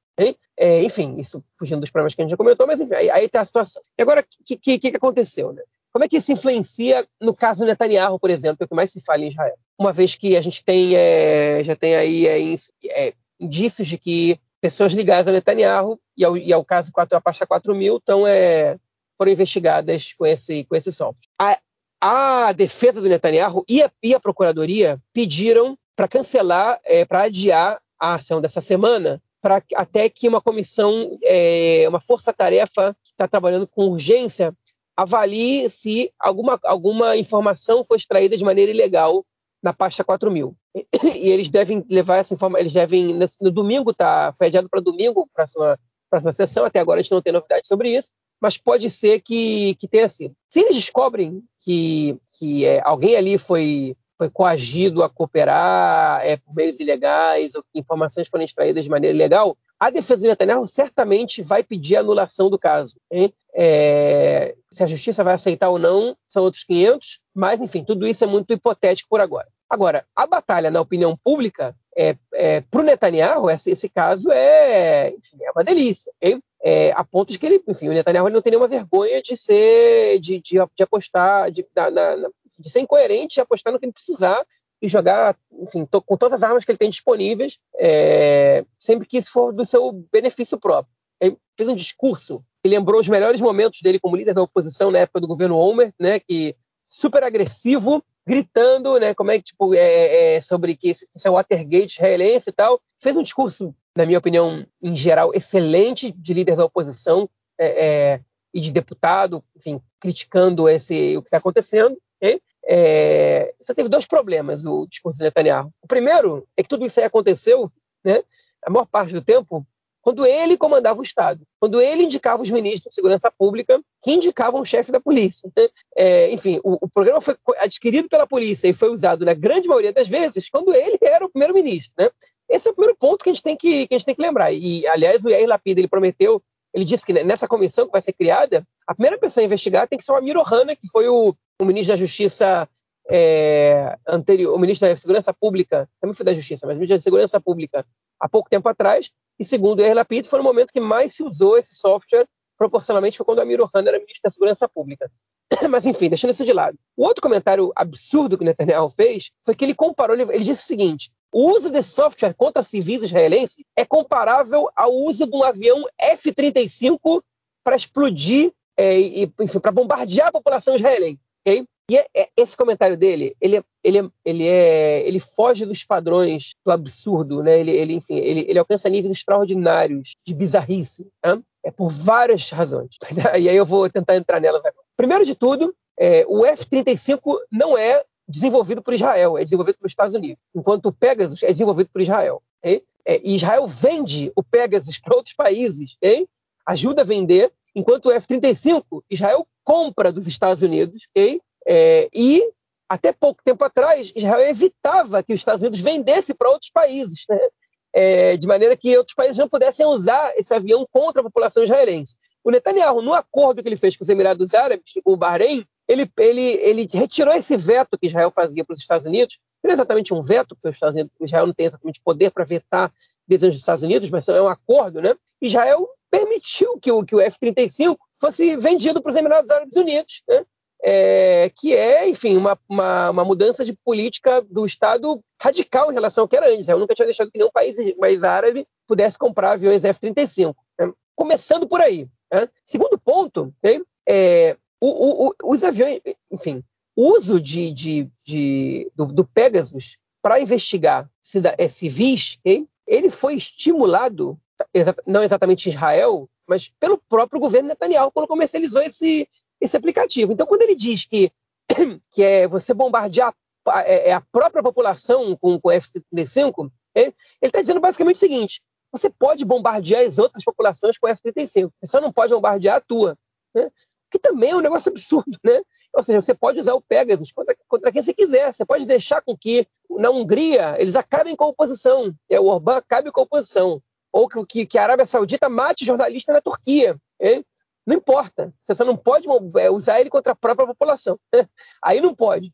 É, enfim, isso fugindo dos problemas que a gente já comentou, mas enfim, aí, está a situação. E agora, o que, que, que, aconteceu? Né? Como é que isso influencia no caso Netanyahu, por exemplo, que é o que mais se fala em Israel? Uma vez que a gente tem, é, já tem aí é, é indícios de que pessoas ligadas ao Netanyahu e ao, e ao caso 4, a pasta 4 mil estão é, foram investigadas com esse, com esse software. A, a defesa do Netanyahu e a, e a Procuradoria pediram para cancelar, para adiar a ação dessa semana, para até que uma comissão, é, uma força-tarefa que está trabalhando com urgência, avalie se alguma, alguma informação foi extraída de maneira ilegal na pasta 4000. E eles devem levar essa informação, eles devem, no domingo, tá, foi adiado para domingo, para a sua próxima sessão, até agora a gente não tem novidade sobre isso, mas pode ser que, que tenha sido. Se eles descobrem que, que é, alguém ali foi, foi coagido a cooperar é, por meios ilegais ou que informações foram extraídas de maneira ilegal, a defesa de Netanyahu certamente vai pedir a anulação do caso. É, se a justiça vai aceitar ou não, são outros 500, mas, enfim, tudo isso é muito hipotético por agora. Agora, a batalha na opinião pública, é, é, para o Netanyahu, esse, esse, caso é, enfim, é uma delícia. É, a ponto de que ele, enfim, o Netanyahu ele não tem nenhuma vergonha de ser, de, de, de apostar, de, na, na, de ser incoerente, apostar no que ele precisar e jogar, enfim, com todas as armas que ele tem disponíveis, é, sempre que isso for do seu benefício próprio. Ele fez um discurso que lembrou os melhores momentos dele como líder da oposição na época do governo Homer, né, que super agressivo, gritando, né, como é que tipo é, é, é sobre que isso, é o Watergate israelense e tal. Fez um discurso, na minha opinião, em geral, excelente de líder da oposição é, é e de deputado, enfim, criticando esse o que está acontecendo. Okay? É, só teve dois problemas o discurso de Netanyahu. O primeiro é que tudo isso aí aconteceu, né, a maior parte do tempo, quando ele comandava o Estado, quando ele indicava os ministros de segurança pública, que indicavam o chefe da polícia. Né? É, enfim, o, o, programa foi adquirido pela polícia e foi usado na grande maioria das vezes quando ele era o primeiro-ministro. Né? Esse é o primeiro ponto que a gente tem que, que, a gente tem que lembrar. E, aliás, o Yair Lapid ele prometeu, ele disse que nessa comissão que vai ser criada, a primeira pessoa a investigar tem que ser o Amir Ohana, que foi o, o ministro da Justiça é, anterior, o ministro da Segurança Pública, também foi da Justiça, mas o ministro da Segurança Pública há pouco tempo atrás, e segundo Yair Lapid, foi no momento que mais se usou esse software, proporcionalmente foi quando o Amir Ohana era ministro da Segurança Pública. Mas enfim, deixando isso de lado. O outro comentário absurdo que o Netanyahu fez foi que ele comparou, ele, disse o seguinte, o uso desse software contra civis israelenses é comparável ao uso de um avião F-35 para explodir é, e, enfim, para bombardear a população israelense. Okay? E é, é, esse comentário dele, ele, é, ele, é, ele, é, ele foge dos padrões do absurdo, né? Ele, ele enfim, ele, ele alcança níveis extraordinários de bizarrice, né? é por várias razões. E aí eu vou tentar entrar nelas agora. Primeiro de tudo, é, o F-35 não é desenvolvido por Israel, é desenvolvido pelos Estados Unidos, enquanto o Pegasus é desenvolvido por Israel. Okay? É, Israel vende o Pegasus para outros países, okay? ajuda a vender, enquanto o F-35, Israel compra dos Estados Unidos, okay? é, e até pouco tempo atrás, Israel evitava que os Estados Unidos vendesse para outros países, né? é, de maneira que outros países não pudessem usar esse avião contra a população israelense. O Netanyahu, no acordo que ele fez com os Emirados Árabes, com o Bahrein, ele, ele, ele retirou esse veto que Israel fazia para os Estados Unidos, não é exatamente um veto, porque os Estados Unidos, Israel não tem exatamente poder para vetar desejos dos Estados Unidos, mas é um acordo, né? Israel permitiu que o, que o F-35 fosse vendido para os Emirados Árabes Unidos, né? É, que é, enfim, uma, uma, uma, mudança de política do Estado radical em relação ao que era antes. Eu nunca tinha deixado que nenhum país, país árabe pudesse comprar aviões F-35. Né? Começando por aí. Né? Segundo ponto, né? é, o, o, os aviões, enfim, o uso de, de, de do, do, Pegasus para investigar é, civis, ele foi estimulado, não exatamente em Israel, mas pelo próprio governo Netanyahu, quando comercializou esse, esse aplicativo. Então, quando ele diz que, que é você bombardear a, é, é a própria população com, o F-35, ele está dizendo basicamente o seguinte: você pode bombardear as outras populações com o F-35, você só não pode bombardear a tua. Né? Que também é um negócio absurdo, né? Ou seja, você pode usar o Pegasus contra, contra quem você quiser. Você pode deixar com que na Hungria eles acabem com a oposição. É, o Orbán acabe com a oposição. Ou que, que a Arábia Saudita mate jornalista na Turquia. Hein? Não importa. Você só não pode é, usar ele contra a própria população. Aí não pode.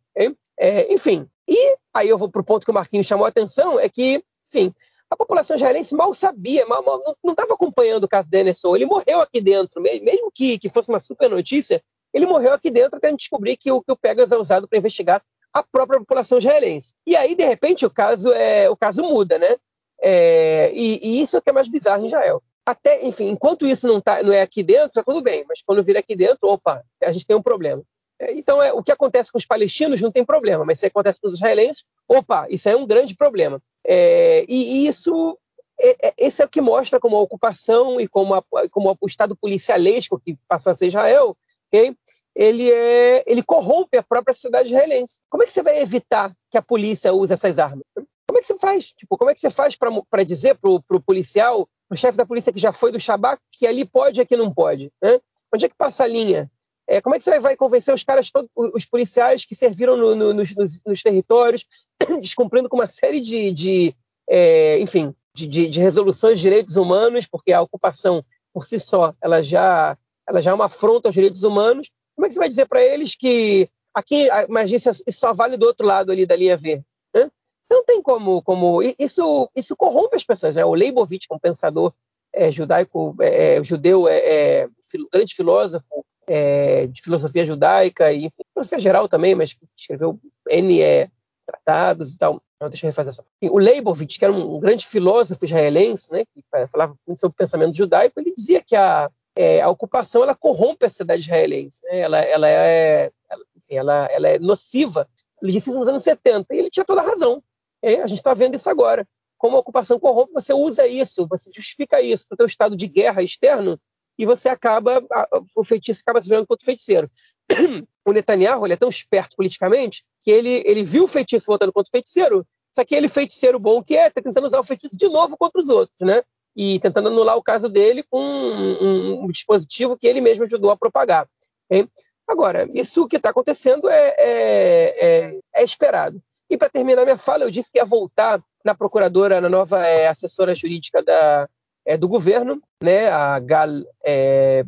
É, enfim. E aí eu vou para o ponto que o Marquinhos chamou a atenção, é que, enfim, a população israelense mal sabia, mal, mal, não estava acompanhando o caso da Emerson. Ele morreu aqui dentro, mesmo que, que fosse uma super notícia, ele morreu aqui dentro até a gente descobrir que o, que o Pegas é usado para investigar a própria população israelense. E aí, de repente, o caso é o caso muda, né? É, e, e, isso é o que é mais bizarro em Israel até, enfim, enquanto isso não, tá, não é aqui dentro, tá tudo bem, mas quando vir aqui dentro, opa, a gente tem um problema. É, então, é, o que acontece com os palestinos não tem problema, mas se acontece com os israelenses, opa, isso é um grande problema. É, e, isso, é, é, esse é o que mostra como a ocupação e como, a, como o Estado policialesco que passou a ser Israel, okay, ele, é, ele corrompe a própria sociedade israelense. Como é que você vai evitar que a polícia use essas armas? Como é que você faz? Tipo, como é que você faz para dizer para o policial, o chefe da polícia que já foi do Shabak, que ali pode e aqui não pode? Né? Onde é que passa a linha? É, como é que você vai convencer os caras, todos, os policiais que serviram no, no, nos, nos, territórios, descumprindo com uma série de, de é, enfim, de, de, de, resoluções de direitos humanos, porque a ocupação por si só, ela já, ela já é uma afronta aos direitos humanos. Como é que você vai dizer para eles que aqui, mas isso só vale do outro lado ali da linha V? Né? Você não tem como, como isso, isso corrompe as pessoas. Né? O Leibovitch, um pensador é, judaico, é, é judeu, é, é, grande filósofo, é, de filosofia judaica e enfim, filosofia geral também, mas escreveu N é, tratados e tal. Não, deixa eu refazer só. O Leibovitz, que era um grande filósofo israelense, né, que falava muito sobre o pensamento judaico, ele dizia que a, é, a ocupação ela corrompe a cidade israelense. Né? Ela, ela, é, ela, enfim, ela, ela é nociva. Ele disse isso nos anos 70 e ele tinha toda a razão. É, a gente está vendo isso agora. Como a ocupação corrompe, você usa isso, você justifica isso para o teu estado de guerra externo e você acaba, o feitiço acaba se virando contra o feiticeiro. O Netanyahu ele é tão esperto politicamente que ele, ele viu o feitiço voltando contra o feiticeiro, só que ele, feiticeiro bom que é, está tentando usar o feitiço de novo contra os outros, né? E tentando anular o caso dele com um, um, um dispositivo que ele mesmo ajudou a propagar. Hein? Agora, isso que está acontecendo é, é, é, é, esperado. E para terminar minha fala, eu disse que ia voltar na procuradora, na nova é, assessora jurídica da, é, do governo, né, a Gal é,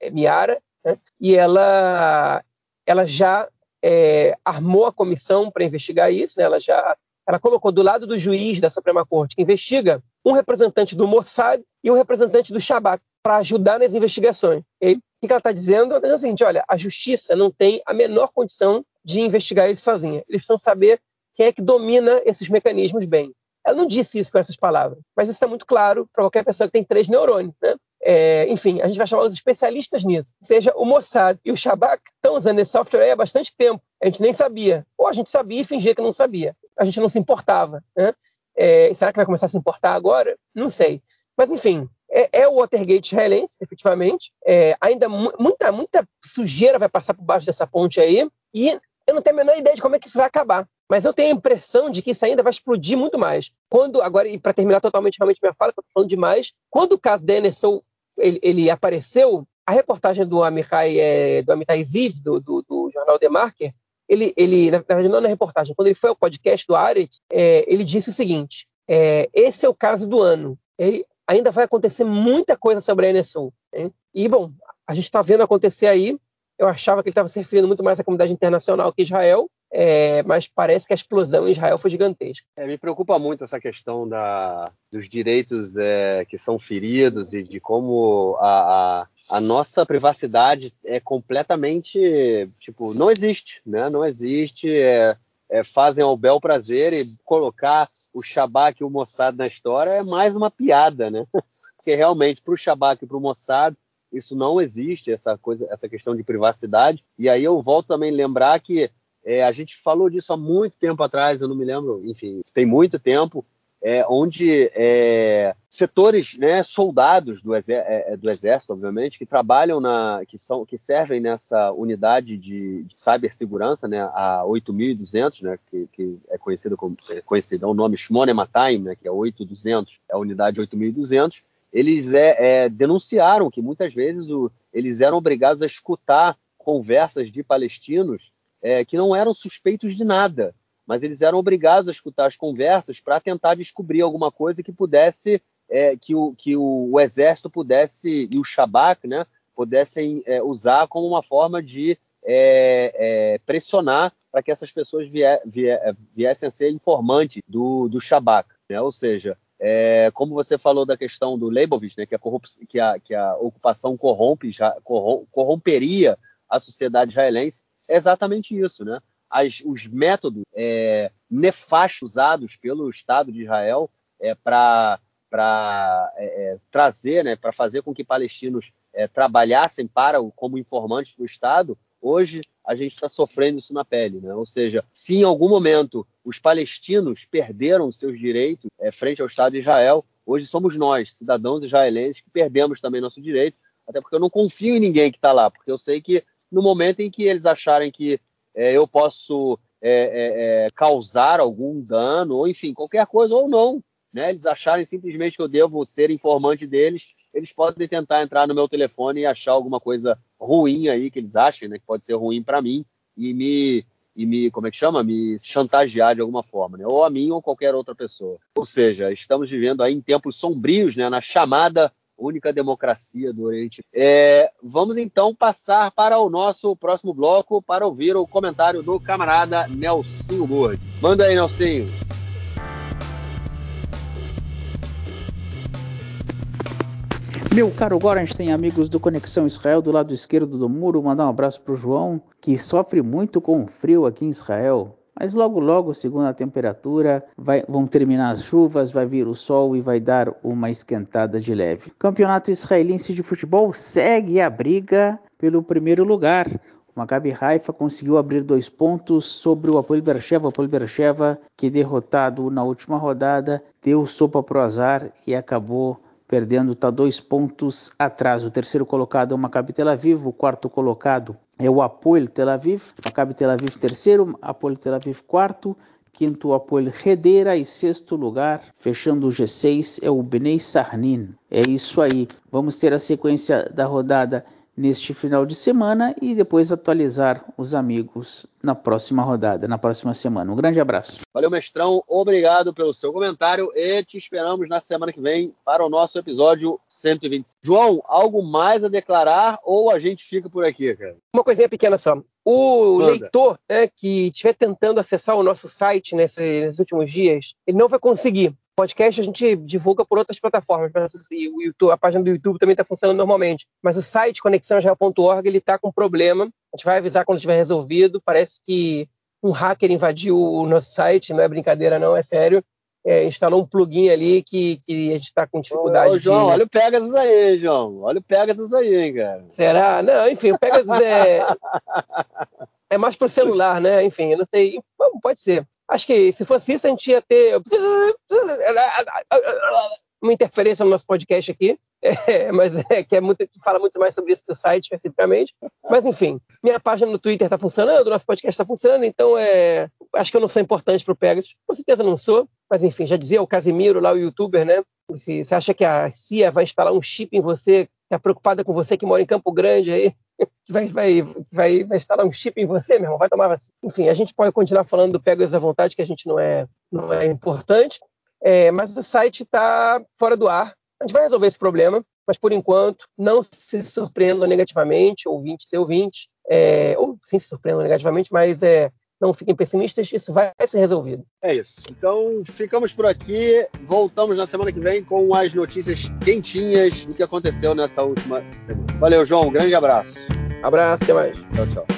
é, Miara, né, e ela, ela já é, armou a comissão para investigar isso, né, ela já ela colocou do lado do juiz da Suprema Corte que investiga um representante do Mossad e um representante do Shabak para ajudar nas investigações. E o que ela está dizendo? Ela está dizendo o seguinte: olha, a justiça não tem a menor condição de investigar isso sozinha. Eles precisam saber quem é que domina esses mecanismos bem. Ela não disse isso com essas palavras, mas isso está muito claro para qualquer pessoa que tem três neurônios. Né? É, enfim, a gente vai chamar os especialistas nisso. Seja, o Mossad e o Shabak estão usando esse software aí há bastante tempo. A gente nem sabia. Ou a gente sabia e fingia que não sabia. A gente não se importava. Né? É, será que vai começar a se importar agora? Não sei. Mas, enfim, é, é o Watergate israelense, efetivamente. É, ainda muita, muita sujeira vai passar por baixo dessa ponte aí. E eu não tenho a menor ideia de como é que isso vai acabar. Mas eu tenho a impressão de que isso ainda vai explodir muito mais. Quando, agora, e para terminar totalmente realmente minha fala, que eu estou falando demais, quando o caso da NSO ele, ele apareceu, a reportagem do Amitai, é, do Amitai Ziv, do, do, do, jornal The Marker, ele, ele, na verdade, não na reportagem, quando ele foi ao podcast do Aretz, é, ele disse o seguinte: é, esse é o caso do ano. Ainda vai acontecer muita coisa sobre a NSO. Hein? E, bom, a gente está vendo acontecer aí. Eu achava que ele estava se referindo muito mais à comunidade internacional que Israel, é, mas parece que a explosão em Israel foi gigantesca. É, me preocupa muito essa questão da, dos direitos é, que são feridos e de como a, a, a, nossa privacidade é completamente tipo não existe, né? Não existe. É, é fazem ao bel prazer e colocar o Shabak e o Mossad na história é mais uma piada, né? Porque realmente para o Shabak e para o Mossad isso não existe essa coisa, essa questão de privacidade. E aí eu volto também a lembrar que é, a gente falou disso há muito tempo atrás, eu não me lembro, enfim, tem muito tempo, é, onde é, setores, né, soldados do, exército, é, é, do, exército, obviamente, que trabalham na, que são, que servem nessa unidade de, de cibersegurança, né, a 8.200, né, que, que, é conhecido como é é o nome Shmonemataim, né, que é 8.200, é a unidade 8.200. Eles é, é, denunciaram que muitas vezes o, eles eram obrigados a escutar conversas de palestinos é, que não eram suspeitos de nada, mas eles eram obrigados a escutar as conversas para tentar descobrir alguma coisa que pudesse, é, que, o, que o, o, exército pudesse, e o Shabak, né, pudessem é, usar como uma forma de é, é, pressionar para que essas pessoas vier, vier, viessem a ser informantes do, do Shabak. Né? Ou seja, é, como você falou da questão do Leibovitz, né, que, a que, a, que, a ocupação corrompe, já, corromperia a sociedade israelense, é exatamente isso, né? As, os métodos é, nefastos usados pelo Estado de Israel é, para é, é, trazer, né, para fazer com que palestinos é, trabalhassem para como informantes do Estado, hoje a gente está sofrendo isso na pele. Né? Ou seja, se em algum momento os palestinos perderam seus direitos é, frente ao Estado de Israel, hoje somos nós, cidadãos israelenses, que perdemos também nosso direito Até porque eu não confio em ninguém que está lá, porque eu sei que no momento em que eles acharem que é, eu posso é, é, é, causar algum dano, ou enfim, qualquer coisa, ou não, né, eles acharem simplesmente que eu devo ser informante deles, eles podem tentar entrar no meu telefone e achar alguma coisa ruim aí que eles achem, né, que pode ser ruim para mim e me e me como é que chama, me chantagear de alguma forma, né, ou a mim ou qualquer outra pessoa. Ou seja, estamos vivendo aí em tempos sombrios, né, na chamada única democracia do Oriente. É, vamos então passar para o nosso próximo bloco para ouvir o comentário do camarada Nelsinho Lourdes. Manda aí, Nelsinho. Meu caro tem amigos do Conexão Israel do lado esquerdo do muro, mandar um abraço para o João, que sofre muito com o frio aqui em Israel. Mas logo, logo, segundo a temperatura, vai, vão terminar as chuvas, vai vir o sol e vai dar uma esquentada de leve. Campeonato israelense de futebol segue a briga pelo primeiro lugar. O Maccabi Haifa conseguiu abrir dois pontos sobre o Apoel Beersheva. O Apoel Beersheva, que derrotado na última rodada, deu sopa pro azar e acabou perdendo, está dois pontos atrás. O terceiro colocado é o Maccabi Tel Aviv, o quarto colocado é o Apoel Tel Aviv, Maccabi Tel Aviv terceiro, Apoel Tel Aviv quarto, quinto Apoel Redera e sexto lugar, fechando o G6, é o Bnei Sarnin. É isso aí. Vamos ter a sequência da rodada neste final de semana e depois atualizar os amigos na próxima rodada, na próxima semana. Um grande abraço. Valeu, mestrão. Obrigado pelo seu comentário e te esperamos na semana que vem para o nosso episódio 125. João, algo mais a declarar ou a gente fica por aqui, cara? Uma coisinha pequena só. O Manda. leitor né, que estiver tentando acessar o nosso site nesse, nesses últimos dias, ele não vai conseguir podcast a gente divulga por outras plataformas. O YouTube, a página do YouTube também está funcionando normalmente. Mas o site conexãoisrael.org ele está com problema. A gente vai avisar quando estiver resolvido. Parece que um hacker invadiu o nosso site, não é brincadeira, não, é sério. É, instalou um plugin ali que, que a gente está com dificuldade Ô, João, de... olha o Pegasus aí, João. Olha o Pegasus aí, cara. Será? Não, enfim, o Pegasus é. é mais para celular, né? Enfim, eu não sei. Pode ser. Acho que se fosse isso, a gente ia ter uma interferência no nosso podcast aqui. É, mas é que é muito, que fala muito mais sobre isso que o site especificamente. Mas enfim, minha página no Twitter está funcionando, nosso podcast está funcionando, então é, acho que eu não sou importante para o Pegasus. Com certeza não sou, mas enfim, já dizia o Casimiro lá, o youtuber, né? Se você acha que a CIA vai instalar um chip em você, está preocupada com você que mora em Campo Grande aí, vai, vai, vai, vai instalar um chip em você, meu irmão, vai tomar vacina. Enfim, a gente pode continuar falando do Pegasus à vontade, que a gente não é, não é importante, é, mas o site está fora do ar. A gente vai resolver esse problema, mas por enquanto, não se surpreendam negativamente, ouvinte, seu ouvinte, é, ou sim se surpreendam negativamente, mas é, não fiquem pessimistas, isso vai ser resolvido. É isso. Então, ficamos por aqui. Voltamos na semana que vem com as notícias quentinhas do que aconteceu nessa última semana. Valeu, João. Um grande abraço. Abraço, até mais. Tchau, tchau.